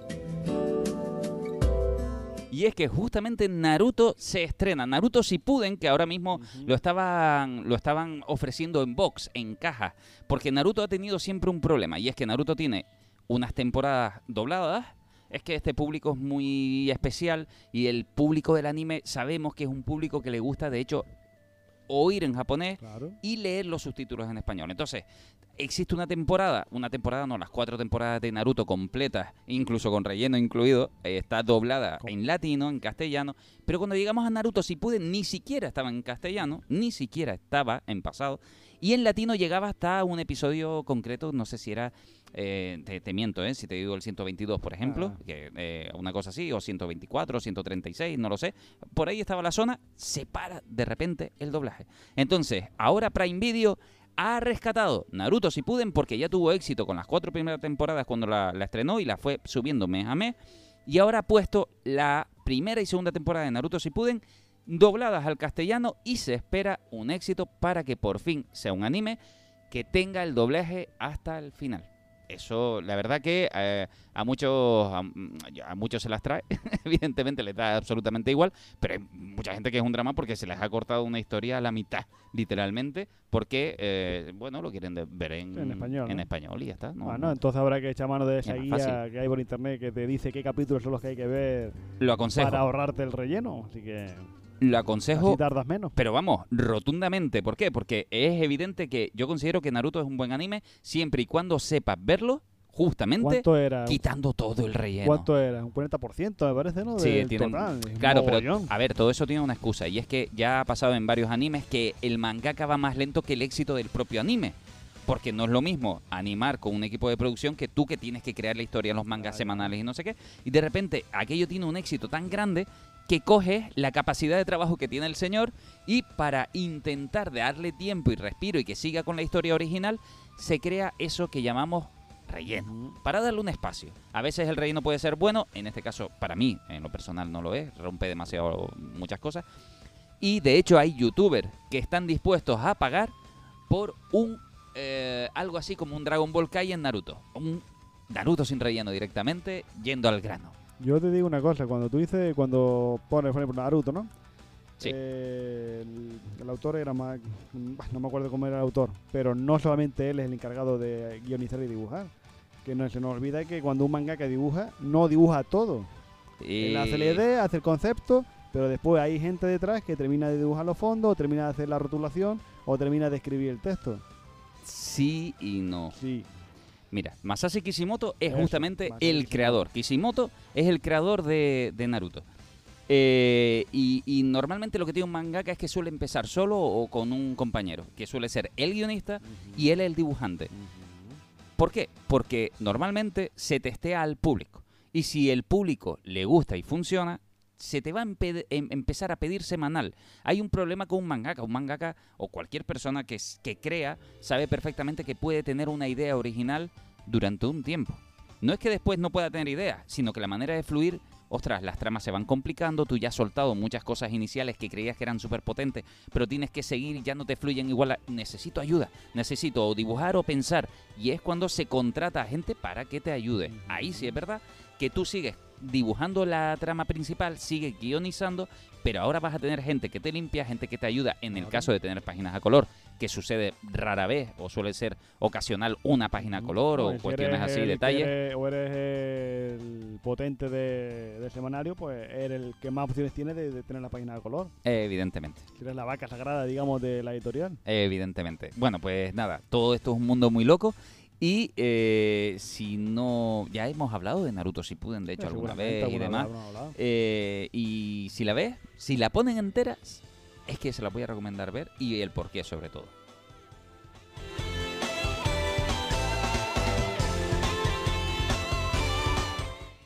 Speaker 1: Y es que justamente Naruto se estrena. Naruto Shippuden, que ahora mismo lo estaban, lo estaban ofreciendo en box, en caja. Porque Naruto ha tenido siempre un problema. Y es que Naruto tiene unas temporadas dobladas. Es que este público es muy especial. Y el público del anime sabemos que es un público que le gusta, de hecho, oír en japonés
Speaker 3: Claro.
Speaker 1: y leer los subtítulos en español. Entonces, existe una temporada, una temporada no, las cuatro temporadas de Naruto completas, incluso con relleno incluido, eh, está doblada en latino, en castellano, pero cuando llegamos a Naruto Shippuden ni siquiera estaba en castellano, ni siquiera estaba en pasado, y en latino llegaba hasta un episodio concreto, no sé si era, eh, te, te miento, eh, si te digo el 122, por ejemplo,
Speaker 3: Ah.
Speaker 1: que, eh, una cosa así, o 124, 136, no lo sé, por ahí estaba la zona, se para de repente el doblaje. Entonces, ahora Prime Video ha rescatado Naruto Shippuden porque ya tuvo éxito con las cuatro primeras temporadas cuando la, la estrenó y la fue subiendo mes a mes. Y ahora ha puesto la primera y segunda temporada de Naruto Shippuden dobladas al castellano y se espera un éxito para que por fin sea un anime que tenga el doblaje hasta el final. Eso, la verdad que eh, a muchos a, a muchos se las trae, *laughs* evidentemente les da absolutamente igual, pero hay mucha gente que es un drama porque se les ha cortado una historia a la mitad, literalmente, porque, eh, bueno, lo quieren ver en,
Speaker 3: En español,
Speaker 1: en
Speaker 3: ¿no?
Speaker 1: español y ya está. ¿no?
Speaker 3: Bueno, entonces habrá que echar mano de esa
Speaker 1: Es
Speaker 3: guía que hay por internet que te dice qué capítulos son los que hay que ver
Speaker 1: Lo aconsejo,
Speaker 3: para ahorrarte el relleno. Así que
Speaker 1: lo
Speaker 3: así
Speaker 1: aconsejo
Speaker 3: tardas menos.
Speaker 1: Pero vamos, rotundamente. ¿Por qué? Porque es evidente que yo considero que Naruto es un buen anime siempre y cuando sepas verlo, justamente quitando todo el relleno.
Speaker 3: ¿Cuánto era? Un 40% me parece, ¿no?
Speaker 1: Sí,
Speaker 3: Del
Speaker 1: tiene un-
Speaker 3: total. Es
Speaker 1: Claro, pero a ver, todo eso tiene una excusa y es que ya ha pasado en varios animes que el mangaka va más lento que el éxito del propio anime. Porque no es lo mismo animar con un equipo de producción que tú que tienes que crear la historia en los mangas semanales y no sé qué. Y de repente aquello tiene un éxito tan grande que coges la capacidad de trabajo que tiene el señor y para intentar darle tiempo y respiro y que siga con la historia original, se crea eso que llamamos relleno para darle un espacio. A veces el relleno puede ser bueno, en este caso para mí, en lo personal no lo es, rompe demasiado muchas cosas. Y de hecho hay youtubers que están dispuestos a pagar por un eh, algo así como un Dragon Ball Kai en Naruto. Un Naruto sin relleno directamente, yendo al grano.
Speaker 3: Yo te digo una cosa, cuando tú dices, cuando pones, por ejemplo, Naruto, ¿no?
Speaker 1: Sí.
Speaker 3: Eh, el, el autor era más, no me acuerdo cómo era el autor, pero no solamente él es el encargado de guionizar y dibujar. Que no se nos olvida que cuando un mangaka dibuja, no dibuja todo. Él hace la
Speaker 1: Y-
Speaker 3: idea, hace el concepto, pero después hay gente detrás que termina de dibujar los fondos, o termina de hacer la rotulación, o termina de escribir el texto.
Speaker 1: Sí y no.
Speaker 3: Sí,
Speaker 1: Mira, Masashi Kishimoto es justamente
Speaker 3: Masashi
Speaker 1: el creador. Kishimoto es el creador de, de Naruto. Eh, y, y normalmente lo que tiene un mangaka es que suele empezar solo o con un compañero, que suele ser el guionista y él el dibujante. ¿Por qué? Porque normalmente se testea al público. Y si el público le gusta y funciona, se te va a em- empezar a pedir semanal. Hay un problema con un mangaka. Un mangaka o cualquier persona que, que crea sabe perfectamente que puede tener una idea original durante un tiempo. No es que después no pueda tener ideas, sino que la manera de fluir, ostras, las tramas se van complicando, tú ya has soltado muchas cosas iniciales que creías que eran súper potentes, pero tienes que seguir ya no te fluyen igual. a- necesito ayuda, necesito o dibujar o pensar. Y es cuando se contrata a gente para que te ayude. Ahí sí es verdad que tú sigues dibujando la trama principal, sigues guionizando, pero ahora vas a tener gente que te limpia, gente que te ayuda en el caso de tener páginas a color, que sucede rara vez o suele ser ocasional una página a color
Speaker 3: No,
Speaker 1: o
Speaker 3: si
Speaker 1: cuestiones así,
Speaker 3: el
Speaker 1: detalles.
Speaker 3: eres- o eres el potente de, del semanario, pues eres el que más opciones tiene de, de tener la página de color.
Speaker 1: Evidentemente,
Speaker 3: Si eres la vaca sagrada, digamos, de la editorial.
Speaker 1: evidentemente. Bueno, pues nada, todo esto es un mundo muy loco. Y eh, si no, ya hemos hablado de Naruto Shippuden, de hecho, alguna vez y demás.
Speaker 3: hablado.
Speaker 1: Eh, y si la ves, si la ponen entera, es que se la voy a recomendar ver y el porqué sobre todo.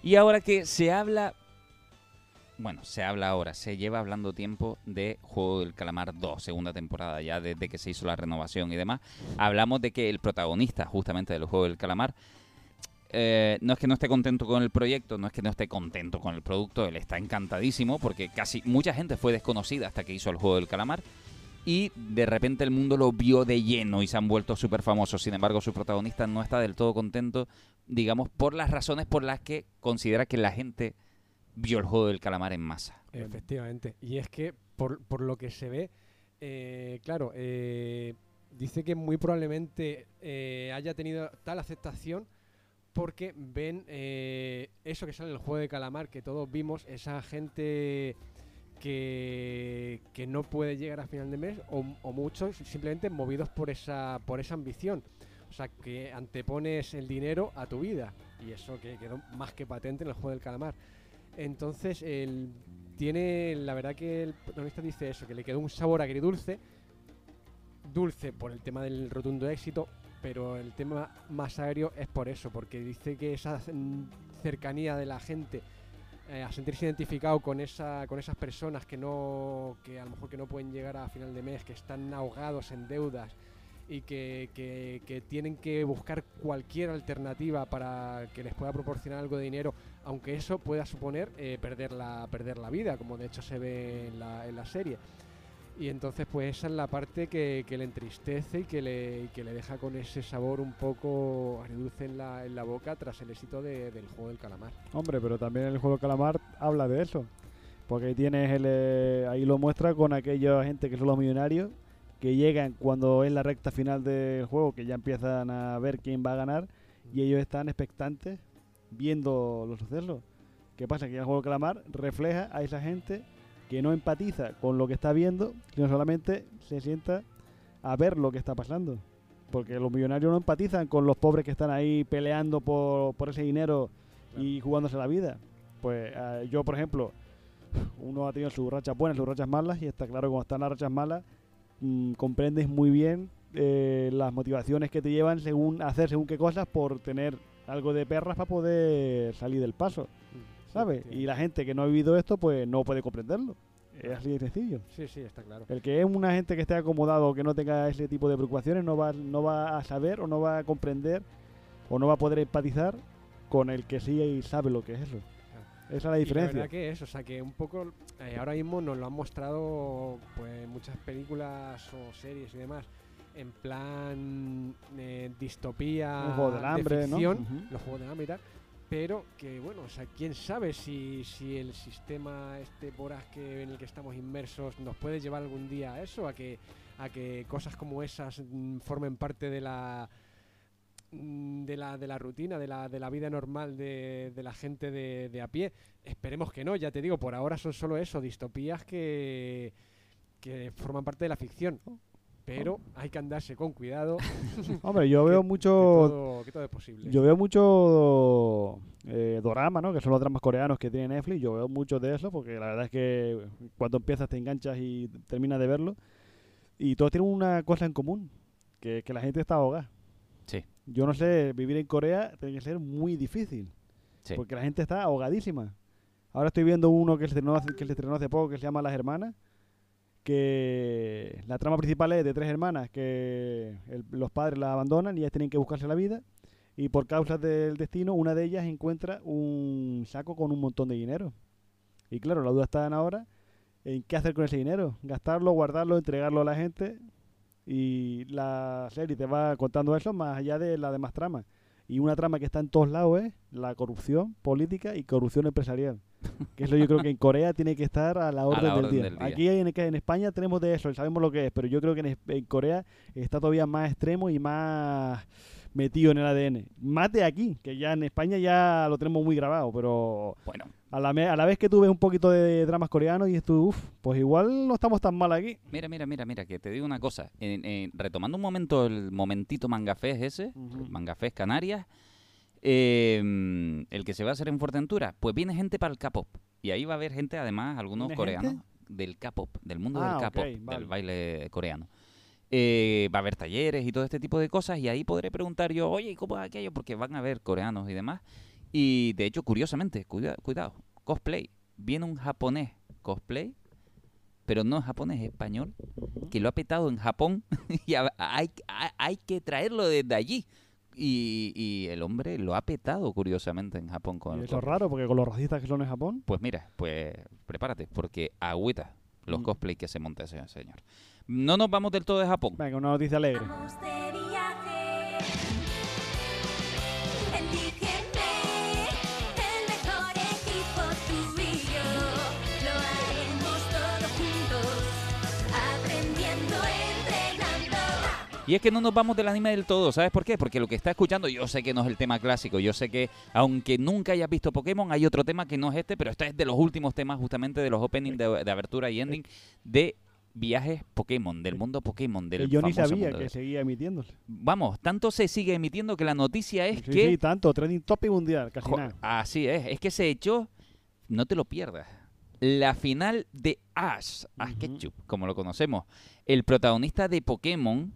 Speaker 1: Y ahora que se habla, bueno, se habla ahora, se lleva hablando tiempo de Juego del Calamar 2, segunda temporada ya desde que se hizo la renovación y demás. Hablamos de que el protagonista justamente del Juego del Calamar eh, no es que no esté contento con el proyecto, no es que no esté contento con el producto, él está encantadísimo porque casi mucha gente fue desconocida hasta que hizo el juego del calamar y de repente el mundo lo vio de lleno y se han vuelto súper famosos. Sin embargo, su protagonista no está del todo contento, digamos, por las razones por las que considera que la gente vio el juego del calamar en masa.
Speaker 2: Efectivamente. Y es que, por, por lo que se ve, eh, claro, eh, dice que muy probablemente eh, haya tenido tal aceptación porque ven eh, eso que sale en el juego de calamar, que todos vimos, esa gente que, que no puede llegar a final de mes, o, o muchos simplemente movidos por esa, por esa ambición. O sea, que antepones el dinero a tu vida. Y eso que quedó más que patente en el juego del calamar. Entonces, el, tiene, la verdad que el protagonista dice eso, que le quedó un sabor agridulce, dulce por el tema del rotundo éxito, pero el tema más agrio es por eso, porque dice que esa cercanía de la gente eh, a sentirse identificado con esa con esas personas que no que a lo mejor que no pueden llegar a final de mes, que están ahogados en deudas y que, que- que tienen que buscar cualquier alternativa para que les pueda proporcionar algo de dinero, aunque eso pueda suponer eh, perder, la, perder la vida, como de hecho se ve en la, en la serie. Y entonces pues esa es la parte que, que le entristece y que le, y que le deja con ese sabor un poco agridulce en la, en la boca tras el éxito de- del juego del calamar.
Speaker 3: Hombre, pero también el juego Calamar habla de eso. Porque ahí tienes el, eh, ahí lo muestra con aquella gente que son los millonarios que llegan cuando es la recta final del juego, que ya empiezan a ver quién va a ganar y ellos están expectantes viendo los sucesos. ¿Qué pasa? Que el juego Calamar refleja a esa gente que no empatiza con lo que está viendo, sino solamente se sienta a ver lo que está pasando. Porque los millonarios no empatizan con los pobres que están ahí peleando por, por ese dinero y jugándose la vida. Pues eh, yo, por ejemplo, uno ha tenido sus rachas buenas, sus rachas malas, y está claro cuando están las rachas malas, mm, comprendes muy bien eh, las motivaciones que te llevan según hacer según qué cosas por tener algo de perras para poder salir del paso, ¿sabes? Y la gente que no ha vivido esto, pues no puede comprenderlo. Es así de sencillo.
Speaker 2: Sí, sí, está claro.
Speaker 3: El que es una gente que esté acomodado o que no tenga ese tipo de preocupaciones no va, no va a saber o no va a comprender o no va a poder empatizar con el que sí sabe lo que es eso. Esa es la
Speaker 2: Y la
Speaker 3: diferencia.
Speaker 2: verdad que es, o sea, que un poco eh, ahora mismo nos lo han mostrado pues muchas películas o series y demás en plan eh, distopía
Speaker 3: Un juego del hambre, ¿no?
Speaker 2: ficción, los juegos del hambre y tal, pero que bueno, o sea, quién sabe si, si el sistema este voraz que en el que estamos inmersos nos puede llevar algún día a eso, a que a que cosas como esas mm, formen parte de la de la, de la rutina, de la, de la vida normal de, de la gente de, de a pie. Esperemos que no, ya te digo, por ahora son solo eso, distopías que, que forman parte de la ficción. Pero hay que andarse con cuidado. *laughs*
Speaker 3: Hombre, *laughs* yo
Speaker 2: que-
Speaker 3: veo
Speaker 2: que
Speaker 3: mucho
Speaker 2: todo, que todo es posible.
Speaker 3: yo veo mucho eh, dorama, ¿no? Que son los dramas coreanos que tiene Netflix. Yo veo mucho de eso porque la verdad es que cuando empiezas te enganchas y terminas de verlo. Y todos tienen una cosa en común, que, que la gente está ahogada.
Speaker 1: Sí.
Speaker 3: Yo no sé, vivir en Corea tiene que ser muy difícil.
Speaker 1: Sí.
Speaker 3: Porque la gente está ahogadísima. Ahora estoy viendo uno que se estrenó hace, que se estrenó hace poco que se llama Las Hermanas. Que la trama principal es de tres hermanas que el- los padres las abandonan y ellas tienen que buscarse la vida. Y por causas del destino, una de ellas encuentra un saco con un montón de dinero. Y claro, la duda está ahora en qué hacer con ese dinero. Gastarlo, guardarlo, entregarlo a la gente. Y la serie te va contando eso más allá de la demás trama. Y una trama que está en todos lados es la corrupción política y corrupción empresarial. Que eso yo creo que en Corea tiene que estar a la *laughs* orden, del,
Speaker 1: orden
Speaker 3: día.
Speaker 1: del día.
Speaker 3: Aquí en, en España tenemos de eso, y sabemos lo que es, pero yo creo que en, es- en Corea está todavía más extremo y más metido en el ADN. Más de aquí, que ya en España ya lo tenemos muy grabado, pero
Speaker 1: Bueno,
Speaker 3: a la, a la vez que tú ves un poquito de dramas coreanos y esto, uff, pues igual no estamos tan mal aquí.
Speaker 1: mira, mira, mira, mira, que te digo una cosa. Retomando un momento el momentito mangafés ese, Mangafés Canarias, eh, el que se va a hacer en Fuerteventura, pues viene gente para el K-pop. Y ahí va a haber gente, además, algunos
Speaker 3: ¿Viene
Speaker 1: coreanos
Speaker 3: gente?
Speaker 1: del K-pop, del mundo
Speaker 3: Ah,
Speaker 1: del K-pop,
Speaker 3: vale.
Speaker 1: del baile coreano. Eh, va a haber talleres y todo este tipo de cosas y ahí podré preguntar yo, oye, ¿y ¿cómo es aquello? Porque van a haber coreanos y demás. Y de hecho, curiosamente, cuida- cuidado, cosplay. Viene un japonés cosplay, pero no es japonés, es español, que lo ha petado en Japón *laughs* y ha- hay, hay, hay que traerlo desde allí. Y, y el hombre lo ha petado, curiosamente, en Japón con
Speaker 3: Y
Speaker 1: el
Speaker 3: eso es raro, porque con los racistas que son en Japón,
Speaker 1: Pues mira, pues prepárate, porque agüita los
Speaker 3: Mm.
Speaker 1: cosplays que se monta ese señor. No nos vamos del todo de Japón.
Speaker 3: venga, una noticia alegre.
Speaker 4: Y
Speaker 1: es que no nos vamos del anime del todo, ¿sabes por qué? Porque lo que está escuchando, yo sé que no es el tema clásico, yo sé que aunque nunca hayas visto Pokémon, hay otro tema que no es este, pero este es de los últimos temas justamente de los openings de, de abertura y ending de viajes Pokémon, del mundo Pokémon, del
Speaker 3: yo ni sabía que
Speaker 1: de-
Speaker 3: seguía emitiéndose.
Speaker 1: Vamos, tanto se sigue emitiendo que la noticia es
Speaker 3: Sí,
Speaker 1: que...
Speaker 3: sí, tanto, trending topic mundial, casi
Speaker 1: Jo-
Speaker 3: nada.
Speaker 1: Así es, es que se echó, no te lo pierdas, la final de Ash, Ash
Speaker 3: Ujú.
Speaker 1: Ketchum, como lo conocemos. El protagonista de Pokémon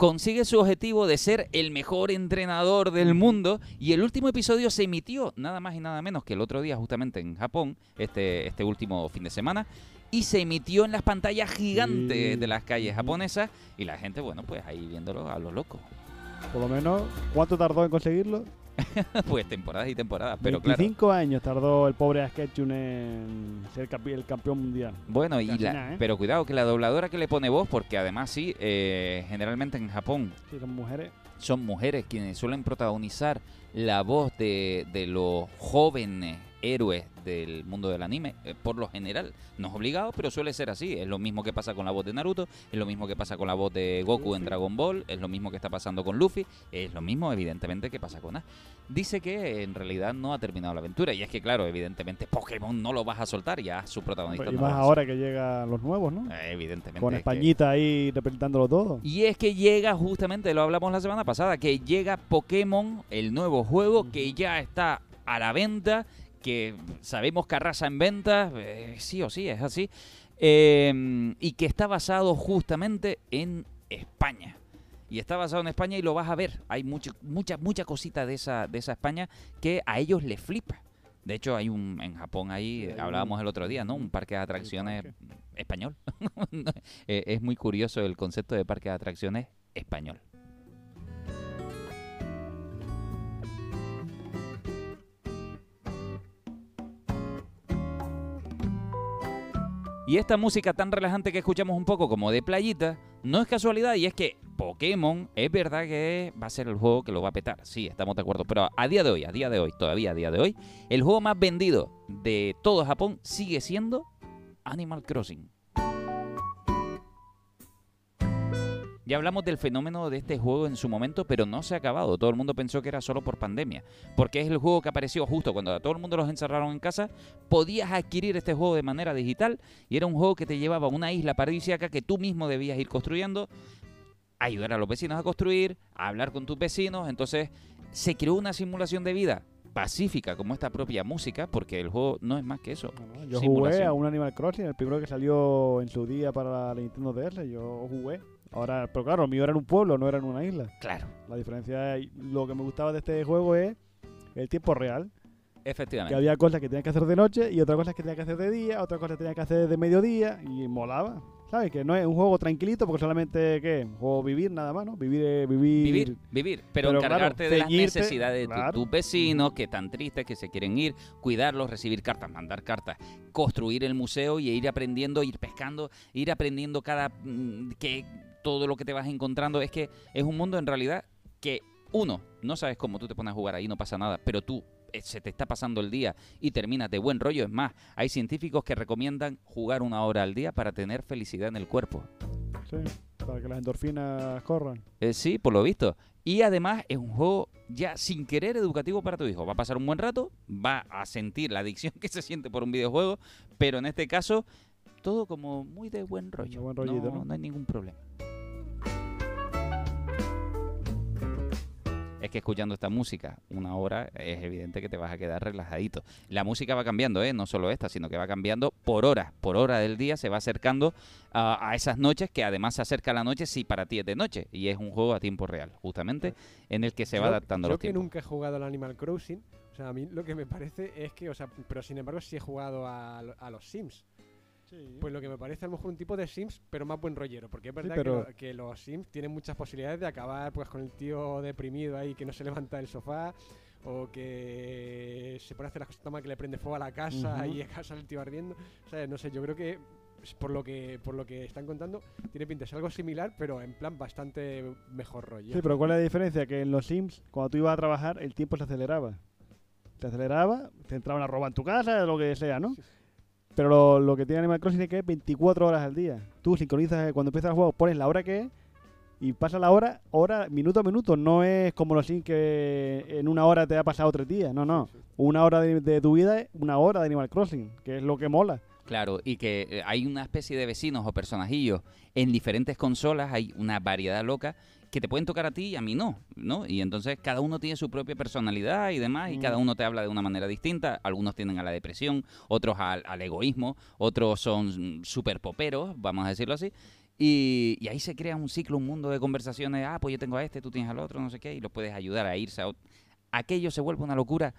Speaker 1: consigue su objetivo de ser el mejor entrenador del mundo y el último episodio se emitió nada más y nada menos que el otro día justamente en Japón, este, este último fin de semana. y se emitió en las pantallas gigantes de las calles japonesas y la gente, bueno, pues ahí viéndolo a lo loco.
Speaker 3: Por lo menos, ¿cuánto tardó en conseguirlo? *laughs*
Speaker 1: pues temporadas y temporadas, pero claro.
Speaker 3: 25 años tardó el pobre Asketchun en ser el campeón mundial.
Speaker 1: Bueno, y la-
Speaker 3: ¿eh?
Speaker 1: pero cuidado que la dobladora que le pone voz, porque además sí, eh, generalmente en Japón
Speaker 3: Sí, son mujeres.
Speaker 1: son mujeres quienes suelen protagonizar la voz de, de los jóvenes héroes del mundo del anime, eh, por lo general. No es obligado, pero suele ser así. Es lo mismo que pasa con la voz de Naruto, es lo mismo que pasa con la voz de Goku en. Dragon Ball, es lo mismo que está pasando con Luffy, es lo mismo evidentemente que pasa con Ash. Dice que en realidad no ha terminado la aventura, y es que claro, evidentemente Pokémon no lo vas a soltar, ya su protagonista
Speaker 3: Y
Speaker 1: no
Speaker 3: más ahora que llegan los nuevos, ¿no?
Speaker 1: Eh, evidentemente.
Speaker 3: Con
Speaker 1: es que-
Speaker 3: Españita ahí representándolo todo.
Speaker 1: y es que llega justamente, lo hablamos la semana pasada, que llega Pokémon, el nuevo juego, que ya está a la venta, que sabemos que arrasa en ventas, eh, sí o sí, es así, eh, y que está basado justamente en España. Y está basado en España y lo vas a ver. Hay mucho, mucha, mucha cosita de esa, de esa España que a ellos les flipa. De hecho, hay un en Japón ahí,
Speaker 3: Sí,
Speaker 1: hablábamos
Speaker 3: un-
Speaker 1: el otro día, ¿no? Un parque de atracciones
Speaker 3: parque.
Speaker 1: español. *laughs* Eh, es muy curioso el concepto de parque de atracciones español. Y esta música tan relajante que escuchamos un poco como de playita, no es casualidad y es que Pokémon es verdad que va a ser el juego que lo va a petar. Sí, estamos de acuerdo. Pero a día de hoy, a día de hoy, todavía a día de hoy, el juego más vendido de todo Japón sigue siendo Animal Crossing. Ya hablamos del fenómeno de este juego en su momento, pero no se ha acabado. Todo el mundo pensó que era solo por pandemia. Porque es el juego que apareció justo cuando a todo el mundo los encerraron en casa. Podías adquirir este juego de manera digital y era un juego que te llevaba a una isla paradisíaca que tú mismo debías ir construyendo, ayudar a los vecinos a construir, a hablar con tus vecinos. Entonces se creó una simulación de vida pacífica como esta propia música, porque el juego no es más que eso.
Speaker 3: Yo jugué a un Animal Crossing, el primero que salió en su día para la Nintendo DS, yo jugué. Ahora, pero claro, mío era en un pueblo, no era en una isla.
Speaker 1: Claro,
Speaker 3: La diferencia, lo que me gustaba de este juego es el tiempo real. Que
Speaker 1: efectivamente.
Speaker 3: había cosas que tenías que hacer de noche y otras cosas que tenías que hacer de día, otras cosas que tenías que hacer de mediodía y molaba. ¿Sabes? Que no es un juego tranquilito porque solamente, ¿qué? Un juego vivir nada más, ¿no? Vivir, eh, vivir.
Speaker 1: Vivir, vivir, pero,
Speaker 3: Pero claro,
Speaker 1: encargarte de las
Speaker 3: ceñirte,
Speaker 1: necesidades de tu-
Speaker 3: claro.
Speaker 1: tus vecinos que están tristes, que se quieren ir, cuidarlos, recibir cartas, mandar cartas, construir el museo y ir aprendiendo, ir pescando, ir aprendiendo cada mm, que todo lo que te vas encontrando. Es que es un mundo en realidad que uno, no sabes cómo tú te pones a jugar ahí, no pasa nada, pero tú eh, se te está pasando el día y terminas de buen rollo. Es más, hay científicos que recomiendan jugar una hora al día para tener felicidad en el cuerpo.
Speaker 3: Sí, para que las endorfinas corran.
Speaker 1: Eh, sí, por lo visto. Y además es un juego ya sin querer educativo para tu hijo. Va a pasar un buen rato, va a sentir la adicción que se siente por un videojuego, pero en este caso todo como muy de buen rollo.
Speaker 3: De buen rollito, ¿no?
Speaker 1: no hay ningún problema. Es que escuchando esta música una hora es evidente que te vas a quedar relajadito. La música va cambiando, ¿eh? no solo esta, sino que va cambiando por hora. Por hora del día se va acercando a, a esas noches que además se acerca la noche si para ti es de noche. Y es un juego a tiempo real, justamente, en el que se va adaptando
Speaker 2: yo
Speaker 1: los
Speaker 2: que
Speaker 1: tiempos.
Speaker 2: nunca he jugado al Animal Crossing, o sea, a mí lo que me parece es que, o sea, pero sin embargo sí he jugado a los Sims. Pues lo que me parece a lo mejor un tipo de Sims, pero más buen rollero, porque es verdad que
Speaker 3: pero-
Speaker 2: lo- que, los Sims tienen muchas posibilidades de acabar pues con el tío deprimido ahí que no se levanta del sofá o que se pone a hacer las cosas mal que le prende fuego a la casa y a casa el tío ardiendo. O sea, no sé, yo creo que por lo que por lo que están contando tiene pinta ser algo similar, pero en plan bastante mejor rollo.
Speaker 3: Sí, pero ¿cuál es la diferencia? Que en los Sims, cuando tú ibas a trabajar, el tiempo se aceleraba. Se aceleraba, te entraban a robar en tu casa, lo que sea, ¿no? Pero lo, lo que tiene Animal Crossing es que es 24 horas al día. Tú sincronizas, eh, cuando empiezas el juego, pones la hora que es y pasa la hora, hora, minuto a minuto. No es como los Sims que en una hora te ha pasado tres días. No, no. Una hora de, de tu vida es una hora de Animal Crossing, que es lo que mola.
Speaker 1: Claro, y que eh, hay una especie de vecinos o personajillos en diferentes consolas, hay una variedad loca que te pueden tocar a ti y a mí no, ¿no? Y entonces cada uno tiene su propia personalidad y demás, y
Speaker 3: Mm.
Speaker 1: cada uno te habla de una manera distinta. Algunos tienden a la depresión, otros al, al egoísmo, otros son súper poperos, vamos a decirlo así. Y, y ahí se crea un ciclo, un mundo de conversaciones. Ah, pues yo tengo a este, tú tienes al otro, no sé qué, y los puedes ayudar a irse a ot- Aquello se vuelve una locura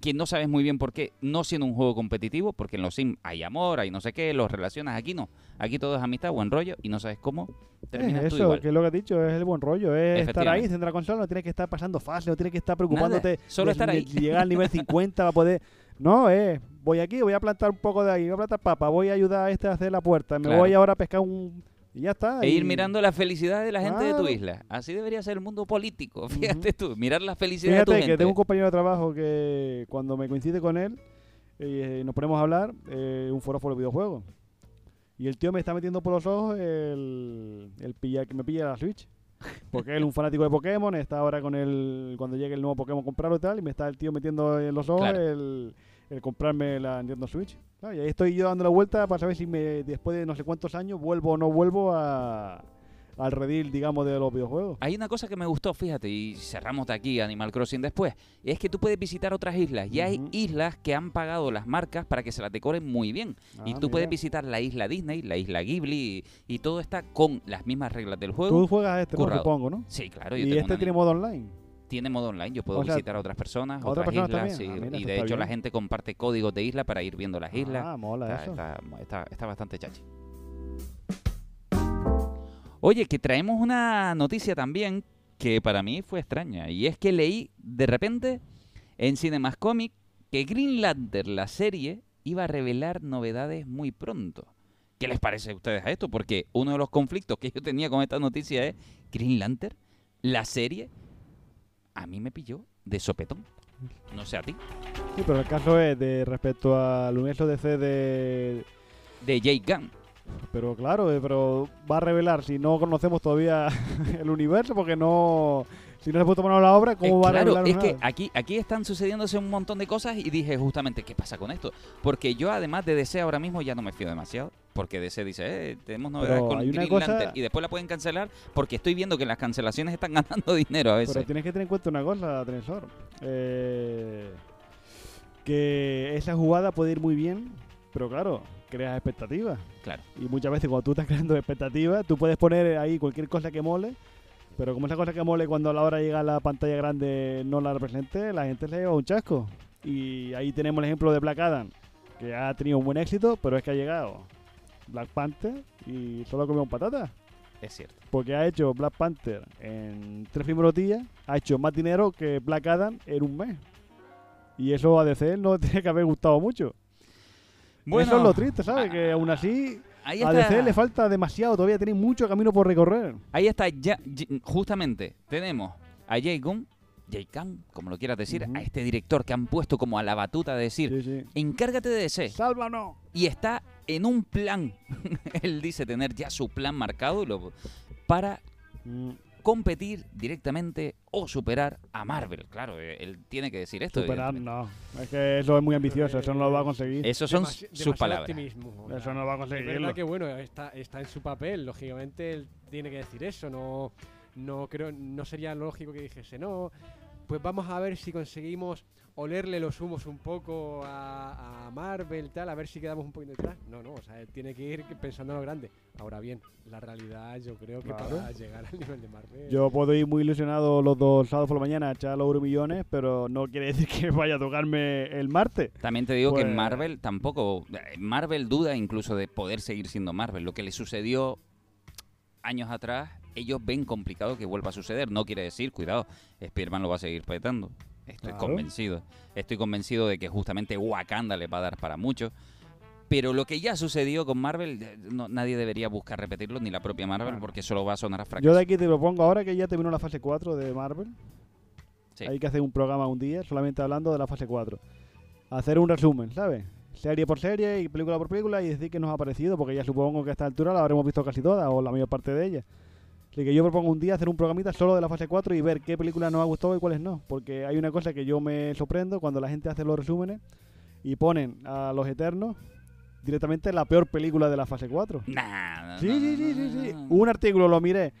Speaker 1: que no sabes muy bien por qué, no siendo un juego competitivo, porque en los Sims hay amor, hay no sé qué, los relacionas, aquí no. Aquí todo es amistad, buen rollo, y no sabes cómo terminas
Speaker 3: Es
Speaker 1: tú
Speaker 3: eso,
Speaker 1: igual.
Speaker 3: que es lo que has dicho, es el buen rollo, es estar ahí, encender la consola, no tienes que estar pasando fase, no tienes que estar preocupándote
Speaker 1: solo
Speaker 3: de-
Speaker 1: estar
Speaker 3: de
Speaker 1: ahí.
Speaker 3: llegar al nivel *laughs* 50 para poder... No, eh, voy aquí, voy a plantar un poco de ahí, voy a plantar papa, voy a ayudar a este a hacer la puerta, me
Speaker 1: Claro.
Speaker 3: voy ahora a pescar un... Y ya está.
Speaker 1: E
Speaker 3: y-
Speaker 1: ir mirando la felicidad de la gente de tu isla. Así debería ser el mundo político. Fíjate tú, mirar la felicidad de
Speaker 3: Fíjate
Speaker 1: tu
Speaker 3: que
Speaker 1: gente.
Speaker 3: tengo un compañero de trabajo que cuando me coincide con él, eh, nos ponemos a hablar, eh, un foro por los videojuegos. Y el tío me está metiendo por los ojos el, el pilla, que me pilla la Switch. Porque él es un fanático de Pokémon, está ahora con el. Cuando llegue el nuevo Pokémon comprarlo y tal, y me está el tío metiendo en los ojos
Speaker 1: Claro.
Speaker 3: el, el comprarme la Nintendo Switch. Claro, y ahí estoy yo dando la vuelta para saber si me, después de no sé cuántos años vuelvo o no vuelvo a, al redil, digamos, de los videojuegos.
Speaker 1: Hay una cosa que me gustó, fíjate, y cerramos de aquí Animal Crossing después, y es que tú puedes visitar otras islas, y hay islas que han pagado las marcas para que se las decoren muy bien. y
Speaker 3: Ah,
Speaker 1: tú puedes visitar la isla Disney, la isla Ghibli, y, y todo está con las mismas reglas del juego.
Speaker 3: Tú juegas a este, ¿no? supongo, ¿no?
Speaker 1: Sí, claro. yo
Speaker 3: Y
Speaker 1: tengo
Speaker 3: este tiene modo online.
Speaker 1: Tiene modo online, yo puedo
Speaker 3: O sea,
Speaker 1: visitar a otras personas,
Speaker 3: ¿a otras
Speaker 1: otras
Speaker 3: personas
Speaker 1: islas,
Speaker 3: Ah, mira,
Speaker 1: y de hecho la gente comparte códigos de isla para ir viendo las islas.
Speaker 3: Ah, mola
Speaker 1: Está,
Speaker 3: eso.
Speaker 1: está- está- está bastante chachi. Oye, que traemos una noticia también que para mí fue extraña. Y es que leí de repente en Cinemascomic que Green Lantern, la serie, iba a revelar novedades muy pronto. ¿Qué les parece a ustedes a esto? Porque uno de los conflictos que yo tenía con esta noticia es Green Lantern, la serie, a mí me pilló de sopetón. No sé a ti.
Speaker 3: Sí, pero el caso es de respecto al universo DC de...
Speaker 1: De Jake Gunn.
Speaker 3: Pero claro, eh, pero va a revelar si no conocemos todavía *laughs* el universo, porque no... Si no se puede tomar la obra, ¿cómo
Speaker 1: Eh,
Speaker 3: va a
Speaker 1: claro,
Speaker 3: revelar
Speaker 1: es que aquí, aquí están sucediéndose un montón de cosas y dije justamente, ¿qué pasa con esto? Porque yo además de DC ahora mismo ya no me fío demasiado. Porque DC dice, eh, tenemos novedades
Speaker 3: Pero
Speaker 1: con
Speaker 3: hay una
Speaker 1: Green
Speaker 3: cosa-
Speaker 1: Lantern y después la pueden cancelar porque estoy viendo que las cancelaciones están *laughs* ganando dinero a veces.
Speaker 3: Pero tienes que tener en cuenta una cosa, Tresor. Eh, que esa jugada puede ir muy bien, pero claro, creas expectativas.
Speaker 1: Claro.
Speaker 3: Y muchas veces cuando tú estás *laughs* creando expectativas, tú puedes poner ahí cualquier cosa que mole, pero como esa cosa que mole cuando a la hora llega a la pantalla grande no la represente, la gente se lleva un chasco. Y ahí tenemos el ejemplo de Black Adam, que ha tenido un buen éxito, pero es que ha llegado Black Panther y solo comió un patata.
Speaker 1: Es cierto.
Speaker 3: Porque ha hecho Black Panther en tres primeros días, ha hecho más dinero que Black Adam en un mes. Y eso a DC no *laughs* tiene que haber gustado mucho. eso es lo triste, ¿sabes? Que aún así
Speaker 1: ahí
Speaker 3: a DC le falta demasiado, todavía tiene mucho camino por recorrer.
Speaker 1: ahí está ya, ya- justamente, tenemos a Jake Gunn, Jake Gunn, como lo quieras decir, a este director que han puesto como a la batuta de decir,
Speaker 3: Sí, sí.
Speaker 1: encárgate de DC.
Speaker 3: ¡Sálvanos!
Speaker 1: y está en un plan. *laughs* Él dice tener ya su plan marcado lo- para
Speaker 3: Mm,
Speaker 1: competir directamente o superar a Marvel. Claro, eh, él tiene que decir esto.
Speaker 3: Superar, no. Es que eso es muy ambicioso, eso no lo va a conseguir.
Speaker 1: Esos son
Speaker 2: Demasi-
Speaker 1: sus palabras.
Speaker 2: optimismo.
Speaker 3: Eso no va a
Speaker 2: Es
Speaker 3: conseguirlo.
Speaker 2: verdad que bueno, está, está en su papel, lógicamente él tiene que decir eso, no, no creo, no sería lógico que dijese, no, pues vamos a ver si conseguimos olerle los humos un poco a, a Marvel, tal, a ver si quedamos un poquito detrás. No, no, o sea, tiene que ir pensando en lo grande. Ahora bien, la realidad yo creo que
Speaker 3: Claro.
Speaker 2: para llegar al nivel de Marvel...
Speaker 3: Yo puedo ir muy ilusionado los dos sábados por la mañana a echar los euromillones, pero no quiere decir que *laughs* vaya a tocarme el martes.
Speaker 1: También te digo que
Speaker 3: Pues-
Speaker 1: Marvel tampoco. eh, Marvel duda incluso de poder seguir siendo Marvel. Lo que le sucedió años atrás, ellos ven complicado que vuelva a suceder. No quiere decir, cuidado, Spider-Man lo va a seguir petando. Estoy
Speaker 3: Claro.
Speaker 1: convencido. Estoy convencido de que justamente Wakanda le va a dar para mucho. Pero lo que ya sucedió con Marvel, eh, no- nadie debería buscar repetirlo, ni la propia Marvel, porque solo va a sonar a
Speaker 3: Yo
Speaker 1: fracaso.
Speaker 3: de aquí te propongo, ahora que ya terminó la fase 4 de Marvel,
Speaker 1: Sí.
Speaker 3: hay que hacer un programa un día solamente hablando de la fase 4. Hacer un resumen, ¿sabes? Serie por serie y película por película y decir qué nos ha parecido, porque ya supongo que a esta altura la habremos visto casi todas o la mayor parte de ellas. Así que yo propongo un día hacer un programita solo de la fase 4 y ver qué películas nos ha gustado y cuáles no. Porque hay una cosa que yo me sorprendo cuando la gente hace los resúmenes y ponen a los Eternos directamente la peor película de la fase 4.
Speaker 1: Nah,
Speaker 3: Sí,
Speaker 1: no,
Speaker 3: sí, sí, sí, sí. Un artículo lo miré.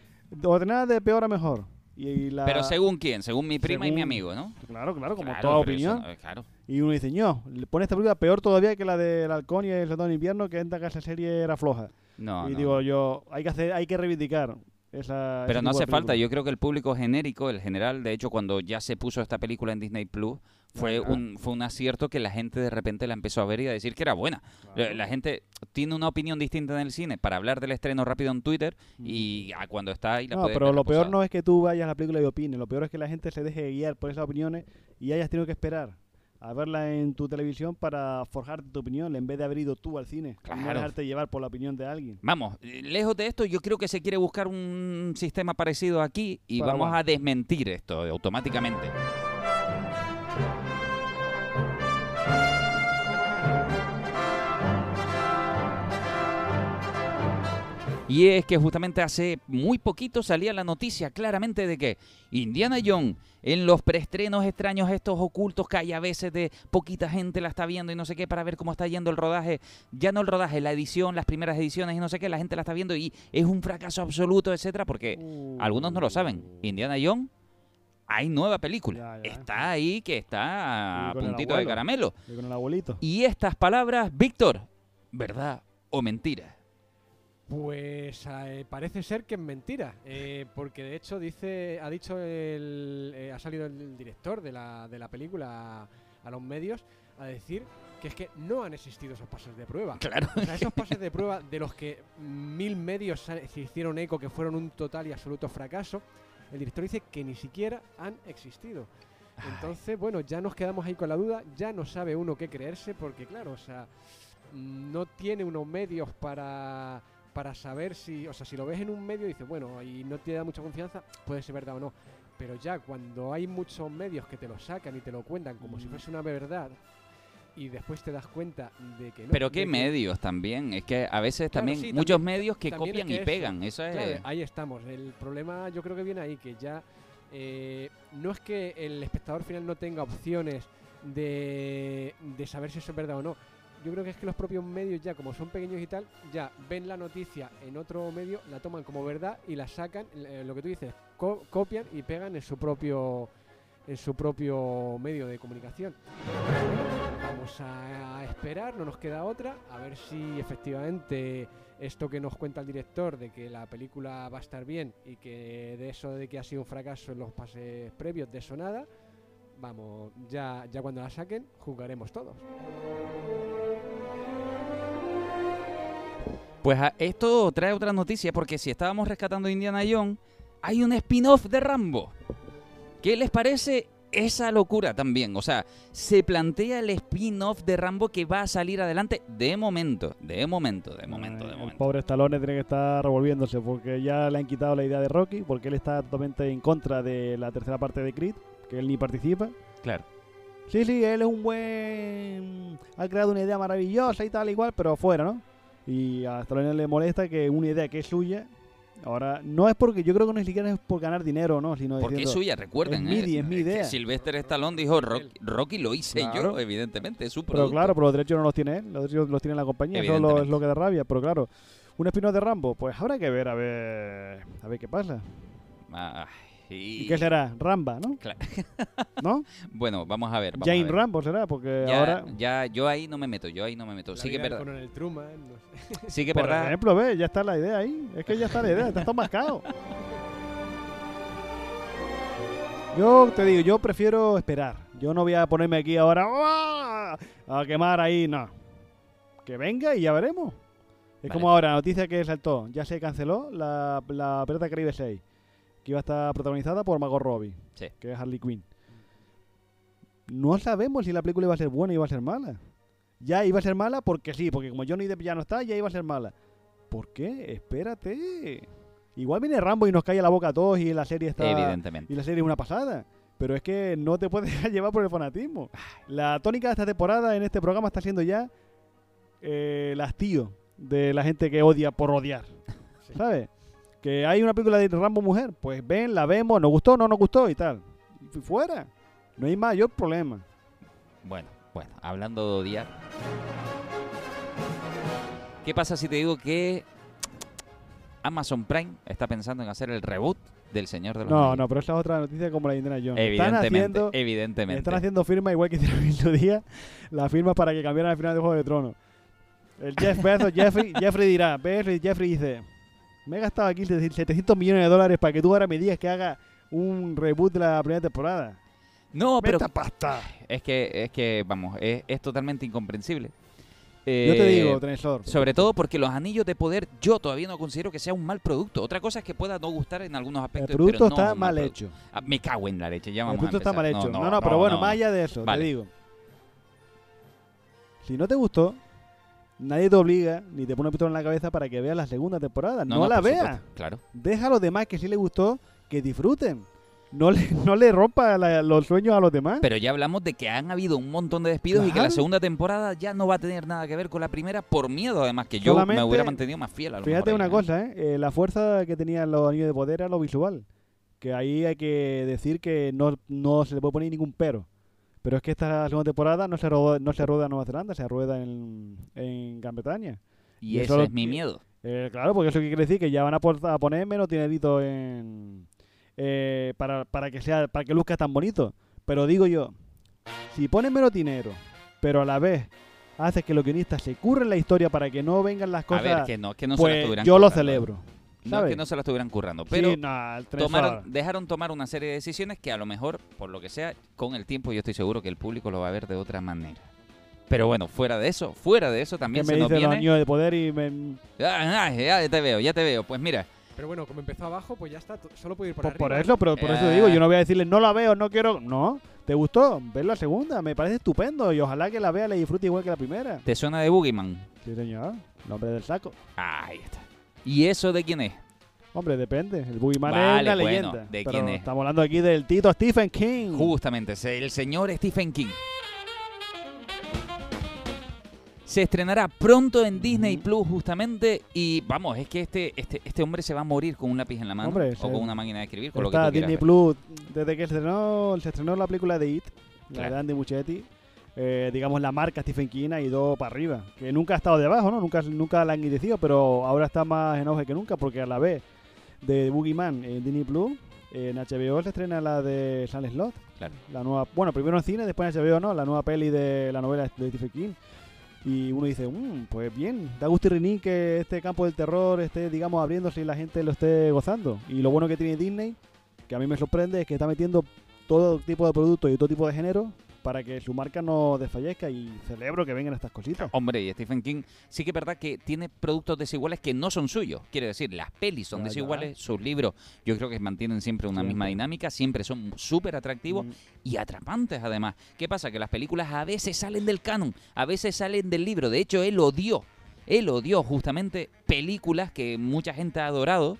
Speaker 3: Ordenada de peor a mejor. Y la...
Speaker 1: Pero según quién, según mi prima y mi
Speaker 3: Según-
Speaker 1: amigo, ¿no?
Speaker 3: Claro, claro, como
Speaker 1: Claro,
Speaker 3: toda
Speaker 1: eso
Speaker 3: opinión.
Speaker 1: no- claro.
Speaker 3: Y uno dice, no, le pone esta película peor todavía que la del Halcón y el Soldado de Invierno, que esta que esa serie era floja.
Speaker 1: No,
Speaker 3: y
Speaker 1: no.
Speaker 3: digo yo, hay que hacer, hay que reivindicar.
Speaker 1: Pero no hace falta, yo creo que el público genérico, el general, de hecho, cuando ya se puso esta película en Disney Plus, fue
Speaker 3: Claro.
Speaker 1: un, fue un acierto que la gente de repente la empezó a ver y a decir que era buena.
Speaker 3: Claro.
Speaker 1: La- La gente tiene una opinión distinta en el cine para hablar del estreno rápido en Twitter y a cuando está ahí la
Speaker 3: No, pero lo peor no es que tú vayas a la película y opines, lo peor es que la gente se deje guiar por esas opiniones y hayas tenido que esperar a verla en tu televisión para forjarte tu opinión en vez de haber ido tú al cine y no
Speaker 1: Claro.
Speaker 3: dejarte llevar por la opinión de alguien.
Speaker 1: Vamos, eh, lejos de esto, yo creo que se quiere buscar un sistema parecido aquí y
Speaker 3: Para
Speaker 1: vamos a desmentir esto automáticamente. Y es que justamente hace muy poquito salía la noticia claramente de que Indiana Jones en los preestrenos extraños estos ocultos que hay a veces de poquita gente la está viendo y no sé qué para ver cómo está yendo el rodaje, ya no el rodaje, la edición, las primeras ediciones y no sé qué, la gente la está viendo y es un fracaso absoluto, etcétera, porque algunos no lo saben. Indiana Jones hay nueva película.
Speaker 3: Ya, ya.
Speaker 1: Está ahí que está a puntito de caramelo.
Speaker 3: Y con el abuelito.
Speaker 1: Y estas palabras, Víctor, ¿verdad o mentira?
Speaker 2: Pues eh, parece ser que es mentira, eh, porque de hecho dice, ha dicho el, eh, ha salido el director de la, de la película a, a los medios a decir que es que no han existido esos pases de prueba.
Speaker 1: Claro.
Speaker 2: O sea, esos pases de prueba de los que mil medios se hicieron eco que fueron un total y absoluto fracaso, el director dice que ni siquiera han existido. Entonces, bueno, ya nos quedamos ahí con la duda, ya no sabe uno qué creerse, porque claro, o sea, no tiene unos medios para, para saber si, o sea, si lo ves en un medio y dices, bueno, y no te da mucha confianza, puede ser verdad o no. Pero ya cuando hay muchos medios que te lo sacan y te lo cuentan como si
Speaker 3: Mm.
Speaker 2: fuese una verdad, y después te das cuenta de que no.
Speaker 1: Pero qué
Speaker 2: que-
Speaker 1: medios también. Es que a veces
Speaker 2: Claro,
Speaker 1: también
Speaker 2: sí,
Speaker 1: muchos
Speaker 2: también-
Speaker 1: medios que
Speaker 2: es
Speaker 1: copian
Speaker 2: que
Speaker 1: y
Speaker 2: eso,
Speaker 1: pegan. Eso es.
Speaker 2: Claro, ahí estamos. El problema yo creo que viene ahí, que ya eh, no es que el espectador final no tenga opciones de, de saber si eso es verdad o no. Yo creo que es que los propios medios ya, como son pequeños y tal, ya ven la noticia en otro medio, la toman como verdad y la sacan, eh, lo que tú dices, co- copian y pegan en su propio en su propio medio de comunicación. Vamos a esperar, no nos queda otra, a ver si efectivamente esto que nos cuenta el director de que la película va a estar bien y que de eso de que ha sido un fracaso en los pases previos, de eso nada, vamos, ya, ya cuando la saquen, jugaremos todos.
Speaker 1: Pues a- esto trae otra noticia porque si estábamos rescatando a Indiana Jones, hay un spin-off de Rambo. ¿Qué les parece esa locura también? O sea, se plantea el spin-off de Rambo que va a salir adelante de momento, de momento, de momento, de
Speaker 3: Ay, El
Speaker 1: momento.
Speaker 3: pobre Stallone tiene que estar revolviéndose porque ya le han quitado la idea de Rocky, porque él está totalmente en contra de la tercera parte de Creed, que él ni participa.
Speaker 1: Claro.
Speaker 3: Sí, sí, él es un buen... Ha creado una idea maravillosa y tal, igual, pero fuera, ¿no? Y a Stallone le molesta que una idea que es suya... Ahora, no es porque... Yo creo que no ni siquiera es por ganar dinero, ¿no? Sino
Speaker 1: Porque es suya, recuerden.
Speaker 3: es mi
Speaker 1: ¿eh?
Speaker 3: es mi idea.
Speaker 1: Sylvester Stallone dijo, Rocky, Rocky lo hice yo, evidentemente, es su
Speaker 3: Pero claro, pero los derechos no los tiene él, los derechos los tiene la compañía, eso es lo- es lo que da rabia. Pero claro, un espino de Rambo, pues habrá que ver, a ver, a ver qué pasa.
Speaker 1: Ah, y-
Speaker 3: ¿Y qué será? Ramba, ¿no?
Speaker 1: Claro. *laughs*
Speaker 3: ¿No? *laughs*
Speaker 1: Bueno, vamos a ver. vamos a
Speaker 3: Jane
Speaker 1: ver.
Speaker 3: Rambo será, porque
Speaker 1: Ya,
Speaker 3: ahora,
Speaker 1: ya, yo ahí no me meto, yo ahí no me meto.
Speaker 2: La
Speaker 1: Sí que verdad.
Speaker 2: coronel Truman, no sé.
Speaker 1: Sí que es
Speaker 3: por
Speaker 1: verdad.
Speaker 3: ejemplo, ve, ya está la idea ahí. Es que ya está la idea, está todo mascado. *laughs* Yo te digo, yo prefiero esperar. Yo no voy a ponerme aquí ahora ¡ah! a quemar ahí, no. Que venga y ya veremos. Es
Speaker 1: Vale.
Speaker 3: como ahora, noticia que saltó. Ya se canceló la, la Pirata Caribe 6, que iba a estar protagonizada por Margot Robbie,
Speaker 1: Sí.
Speaker 3: que es Harley Quinn. No sabemos si la película iba a ser buena o iba a ser mala. Ya iba a ser mala porque sí, porque como Johnny Depp ya no está, ya iba a ser mala. ¿Por qué? Espérate. Igual viene Rambo y nos cae la boca a todos y la serie está...
Speaker 1: Evidentemente.
Speaker 3: Y la serie es una pasada. Pero es que no te puedes *laughs* llevar por el fanatismo. La tónica de esta temporada en este programa está siendo ya eh, el hastío de la gente que odia por odiar. *laughs* ¿Sabes? Que hay una película de Rambo mujer. Pues ven, la vemos, nos gustó, no nos gustó y tal. Y fuera. No hay mayor problema.
Speaker 1: Bueno, bueno, hablando de odiar. ¿Qué pasa si te digo que Amazon Prime está pensando en hacer el reboot del Señor de los
Speaker 3: No,
Speaker 1: Anillos?
Speaker 3: no, pero esa es otra noticia como la de Indiana Jones. Están
Speaker 1: Evidentemente,
Speaker 3: haciendo,
Speaker 1: evidentemente.
Speaker 3: están haciendo firma igual que *laughs* hicieron su día la firma para que cambiaran el final de Juego de Tronos. El Jeff Bezos, Jeffrey, Jeffrey dirá, Jeffrey dice, Me he gastado aquí 700 millones de dólares para que tú ahora me digas que haga un reboot de la primera temporada.
Speaker 1: No, pero
Speaker 3: ¡Meta pasta!
Speaker 1: es que, es que vamos, es, es totalmente incomprensible.
Speaker 3: Yo te
Speaker 1: Eh,
Speaker 3: digo, Tresor.
Speaker 1: Sobre todo porque los anillos de poder yo todavía no considero que sea un mal producto. Otra cosa es que pueda no gustar en algunos
Speaker 3: El
Speaker 1: aspectos.
Speaker 3: producto
Speaker 1: pero no
Speaker 3: está mal
Speaker 1: producto.
Speaker 3: hecho.
Speaker 1: Ah, me cago en la leche, ya
Speaker 3: El
Speaker 1: vamos a
Speaker 3: producto está mal hecho. No, no, pero bueno, más allá de eso,
Speaker 1: Vale.
Speaker 3: te digo. Si no te gustó, nadie te obliga ni te pone un pistola en la cabeza para que veas la segunda temporada. No, la veas.
Speaker 1: Claro.
Speaker 3: Deja a los demás que sí les gustó que disfruten. No le, *laughs* no le rompa la- los sueños a los demás.
Speaker 1: Pero ya hablamos de que han habido un montón de despidos y que la segunda temporada ya no va a tener nada que ver con la primera por miedo, además, que yo
Speaker 3: Solamente-
Speaker 1: me hubiera mantenido más fiel a lo
Speaker 3: Fíjate
Speaker 1: mejor
Speaker 3: una
Speaker 1: ¿eh?
Speaker 3: cosa, ¿eh? Eh, La fuerza que tenían los anillos de poder era lo visual. Que ahí hay que decir que no, no se le puede poner ningún pero. Pero es que esta segunda temporada no se rueda, no se rueda en Nueva Zelanda, se rueda en, en Gran Bretaña.
Speaker 1: Y
Speaker 3: eso
Speaker 1: es mi miedo.
Speaker 3: Eh, claro, porque eso quiere decir que ya van a, por- a poner menos dinerito en, eh, para, para que sea para que luzca tan bonito. Pero digo yo, si ponen menos dinero, pero a la vez haces que los guionistas se curren la historia para que no vengan las
Speaker 1: A
Speaker 3: cosas,
Speaker 1: ver, que no, que no se
Speaker 3: pues
Speaker 1: estuvieran
Speaker 3: yo lo celebro.
Speaker 1: No es
Speaker 3: ¿sabes?
Speaker 1: que no se la estuvieran currando, pero
Speaker 3: Sí, no,
Speaker 1: tomaron, dejaron tomar una serie de decisiones que a lo mejor, por lo que sea, con el tiempo yo estoy seguro que el público lo va a ver de otra manera. Pero bueno, fuera de eso, fuera de eso también
Speaker 3: me
Speaker 1: se nos
Speaker 3: dicen los
Speaker 1: viene...
Speaker 3: de poder y me,
Speaker 1: Ah, ah, ya te veo, ya te veo. Pues mira,
Speaker 2: Pero bueno, como empezó abajo, pues ya está. Solo puede ir por,
Speaker 3: Pues por
Speaker 2: arriba.
Speaker 3: eso, pero por eso
Speaker 1: Eh.
Speaker 3: digo, yo no voy a decirle no la veo, no quiero, no, ¿te gustó? Ver la segunda, me parece estupendo y ojalá que la vea, le disfrute igual que la primera.
Speaker 1: ¿te suena de Boogeyman?
Speaker 3: Sí, señor, nombre del saco.
Speaker 1: Ahí está. ¿Y eso de quién es?
Speaker 3: Hombre, depende. El Boogeyman
Speaker 1: Vale,
Speaker 3: es
Speaker 1: bueno,
Speaker 3: leyenda.
Speaker 1: ¿de
Speaker 3: pero
Speaker 1: quién es?
Speaker 3: Estamos hablando aquí del Tito Stephen King.
Speaker 1: Justamente, el señor Stephen King. Se estrenará pronto en Disney. Plus justamente y vamos, es que este, este, este hombre se va a morir con un lápiz en la mano
Speaker 3: Hombre,
Speaker 1: o con una máquina de escribir, con lo que quieras.
Speaker 3: Disney Plus, desde que se estrenó, se estrenó la película de It, la
Speaker 1: Claro.
Speaker 3: de Andy Muschietti, eh, digamos la marca Stephen King ha ido para arriba. Que nunca ha estado debajo, ¿no? Nunca, nunca la han enguidecido, pero ahora está más en auge que nunca porque a la vez de Boogeyman en Disney Plus, en HBO se estrena la de Silent Slot.
Speaker 1: Claro.
Speaker 3: La nueva, bueno, primero en cine, después en HBO, ¿no? La nueva peli de la novela de Stephen King. Y uno dice, "Mm, pues bien, da gusto y riní que este campo del terror esté, digamos, abriéndose y la gente lo esté gozando. Y lo bueno que tiene Disney, que a mí me sorprende, es que está metiendo todo tipo de productos y todo tipo de género para que su marca no desfallezca y celebro que vengan estas cositas.
Speaker 1: Hombre, y Stephen King sí que es verdad que tiene productos desiguales que no son suyos. Quiere decir, las pelis son
Speaker 3: Ya, ya.
Speaker 1: desiguales, sus libros yo creo que mantienen siempre una misma dinámica, siempre son súper atractivos
Speaker 3: Mm,
Speaker 1: y atrapantes además. ¿Qué pasa? Que las películas a veces salen del canon, a veces salen del libro. De hecho, él odió, él odió justamente películas que mucha gente ha adorado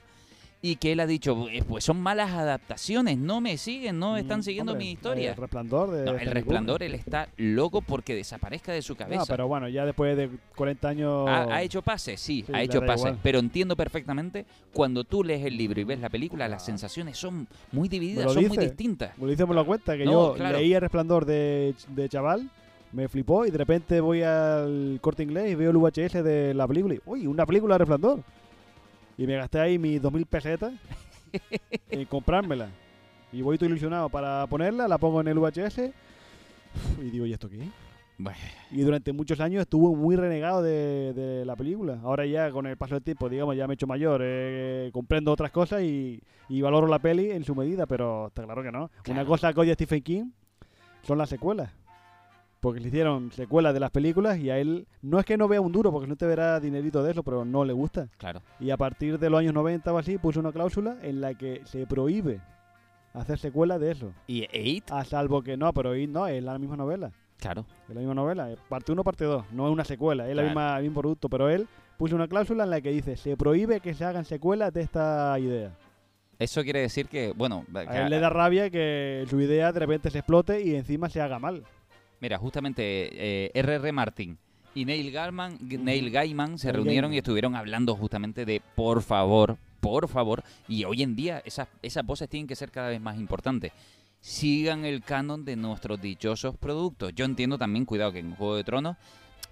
Speaker 1: y que él ha dicho, "Eh, pues son malas adaptaciones, no me siguen, no están siguiendo
Speaker 3: hombre,
Speaker 1: mi historia.
Speaker 3: El resplandor de
Speaker 1: No, el resplandor, él está loco porque desaparezca de su cabeza.
Speaker 3: No, pero bueno, ya después de 40 años...
Speaker 1: ¿Ha, ha hecho pases? Sí,
Speaker 3: Sí,
Speaker 1: ha hecho pases.
Speaker 3: igual.
Speaker 1: Pero entiendo perfectamente cuando tú lees el libro y ves la película, las sensaciones son muy divididas, son muy distintas.
Speaker 3: Me lo dice, lo cuenta, que
Speaker 1: No,
Speaker 3: yo
Speaker 1: claro.
Speaker 3: leí El Resplandor de, de chaval, me flipó y de repente voy al corte inglés y veo el VHS de la película y, uy, una película de Resplandor. Y me gasté ahí mis 2.000 pesetas *laughs* en comprármela. Y voy todo ilusionado para ponerla, la pongo en el VHS y digo, ¿y esto qué?
Speaker 1: Bueno,
Speaker 3: Y durante muchos años estuvo muy renegado de, de la película. Ahora ya con el paso del tiempo, digamos, ya me he hecho mayor, eh, comprendo otras cosas y, y valoro la peli en su medida, pero está claro que no.
Speaker 1: Claro.
Speaker 3: Una cosa que odia Stephen King son las secuelas. Porque le hicieron secuelas de las películas y a él no es que no vea un duro, porque no te verá dinerito de eso, pero no le gusta.
Speaker 1: claro.
Speaker 3: Y a partir de los años 90 o así puso una cláusula en la que se prohíbe hacer secuelas de eso.
Speaker 1: ¿Y Eight?
Speaker 3: A salvo que no, pero It no, es la misma novela.
Speaker 1: Claro.
Speaker 3: Es la misma novela, es parte 1, parte 2, no es una secuela, es la
Speaker 1: Claro.
Speaker 3: misma, el mismo producto, pero él puso una cláusula en la que dice, se prohíbe que se hagan secuelas de esta idea.
Speaker 1: Eso quiere decir que, bueno, que-
Speaker 3: A él le da rabia que su idea de repente se explote y encima se haga mal.
Speaker 1: Mira, justamente eh, R.R. Martin y Neil Gaiman. Neil Gaiman se
Speaker 3: Neil
Speaker 1: reunieron
Speaker 3: Gaiman.
Speaker 1: y estuvieron hablando justamente de por favor, por favor, y hoy en día esas, esas voces tienen que ser cada vez más importantes. Sigan el canon de nuestros dichosos productos. Yo entiendo también, cuidado, que en Juego de Tronos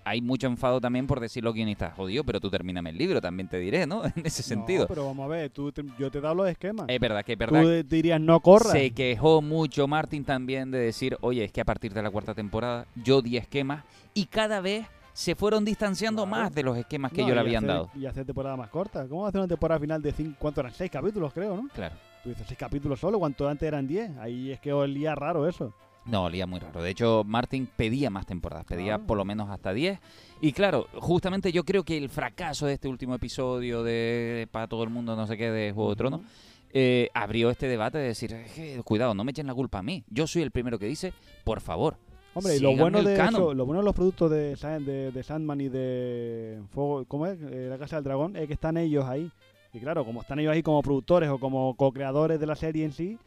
Speaker 1: hay mucho enfado también por decirlo guionistas. Jodido, pero tú termíname el libro, también te diré, ¿no? *laughs* En ese sentido.
Speaker 3: No, pero vamos a ver, tú te- yo te he dado los esquemas.
Speaker 1: Es verdad que es
Speaker 3: tú
Speaker 1: verdad.
Speaker 3: dirías, no corra.
Speaker 1: Se quejó mucho Martin también de decir, oye, es que a partir de la cuarta temporada yo di esquemas y cada vez se fueron distanciando
Speaker 3: Claro.
Speaker 1: más de los esquemas que
Speaker 3: No,
Speaker 1: ellos le habían
Speaker 3: hacer-
Speaker 1: dado.
Speaker 3: Y hacer temporada más corta. ¿Cómo hacer una temporada final de cinco, cuánto eran? Seis capítulos, creo, ¿no?
Speaker 1: Claro.
Speaker 3: Tú dices seis capítulos solo, cuanto antes eran diez. Ahí es que olía raro eso.
Speaker 1: No, olía muy raro. De hecho, Martin pedía más temporadas, pedía
Speaker 3: Claro.
Speaker 1: por lo menos hasta 10. Y claro, justamente yo creo que el fracaso de este último episodio de Para todo el mundo, no sé qué, de Juego de Tronos, eh, abrió este debate de decir, "Es que, cuidado, no me echen la culpa a mí. Yo soy el primero que dice, por favor.
Speaker 3: Hombre, y lo bueno, de
Speaker 1: canon".
Speaker 3: eso- lo bueno de los productos de, de Sandman y de Fuego, ¿cómo es? Eh, la Casa del Dragón, es que están ellos ahí. Y claro, como están ellos ahí como productores o como co-creadores de la serie en sí,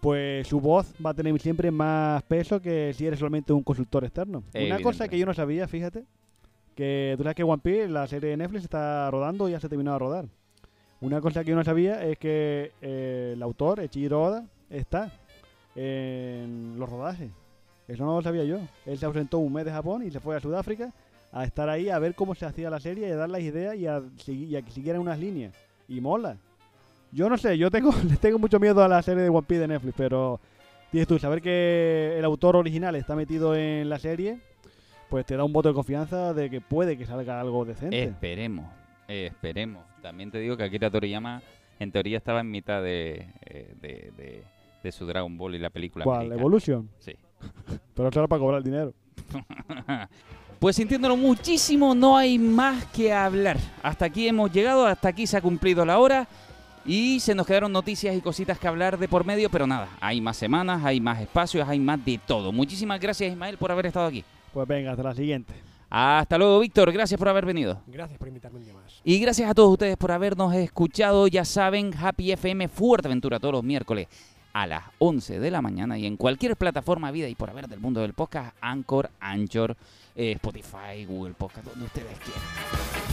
Speaker 3: pues su voz va a tener siempre más peso que si eres solamente un consultor externo. Una cosa que yo no sabía, fíjate, que tú sabes que One Piece, la serie de Netflix, está rodando y ya se ha terminado de rodar. Una cosa que yo no sabía es que eh, el autor, Echiro Oda, está en los rodajes. Eso no lo sabía yo. Él se ausentó un mes de Japón y se fue a Sudáfrica a estar ahí a ver cómo se hacía la serie y a dar las ideas y a, y a que siguieran unas líneas. Y mola. Yo no sé, yo tengo, *laughs* le tengo mucho miedo a la serie de One Piece de Netflix, pero tienes tú, saber que el autor original está metido en la serie, pues te da un voto de confianza de que puede que salga algo decente.
Speaker 1: Esperemos, esperemos. También te digo que Akira Toriyama, en teoría, estaba en mitad de, eh, de, de- de su Dragon Ball y la película.
Speaker 3: ¿Cuál?
Speaker 1: americana.
Speaker 3: Evolution.
Speaker 1: Sí. *laughs*
Speaker 3: Pero era para cobrar el dinero. *laughs*
Speaker 1: Pues sintiéndolo muchísimo, no hay más que hablar. Hasta aquí hemos llegado, hasta aquí se ha cumplido la hora. Y se nos quedaron noticias y cositas que hablar de por medio, pero nada, hay más semanas, hay más espacios, hay más de todo. Muchísimas gracias Ismael por haber estado aquí.
Speaker 3: Pues venga, hasta la siguiente.
Speaker 1: Hasta luego Víctor, gracias por haber venido.
Speaker 2: Gracias por invitarme un día más.
Speaker 1: Y gracias a todos ustedes por habernos escuchado. Ya saben, Happy FM Fuerteventura todos los miércoles a las 11 de la mañana y en cualquier plataforma vida y por haber del mundo del podcast, Anchor, Anchor, eh, Spotify, Google Podcast, donde ustedes quieran.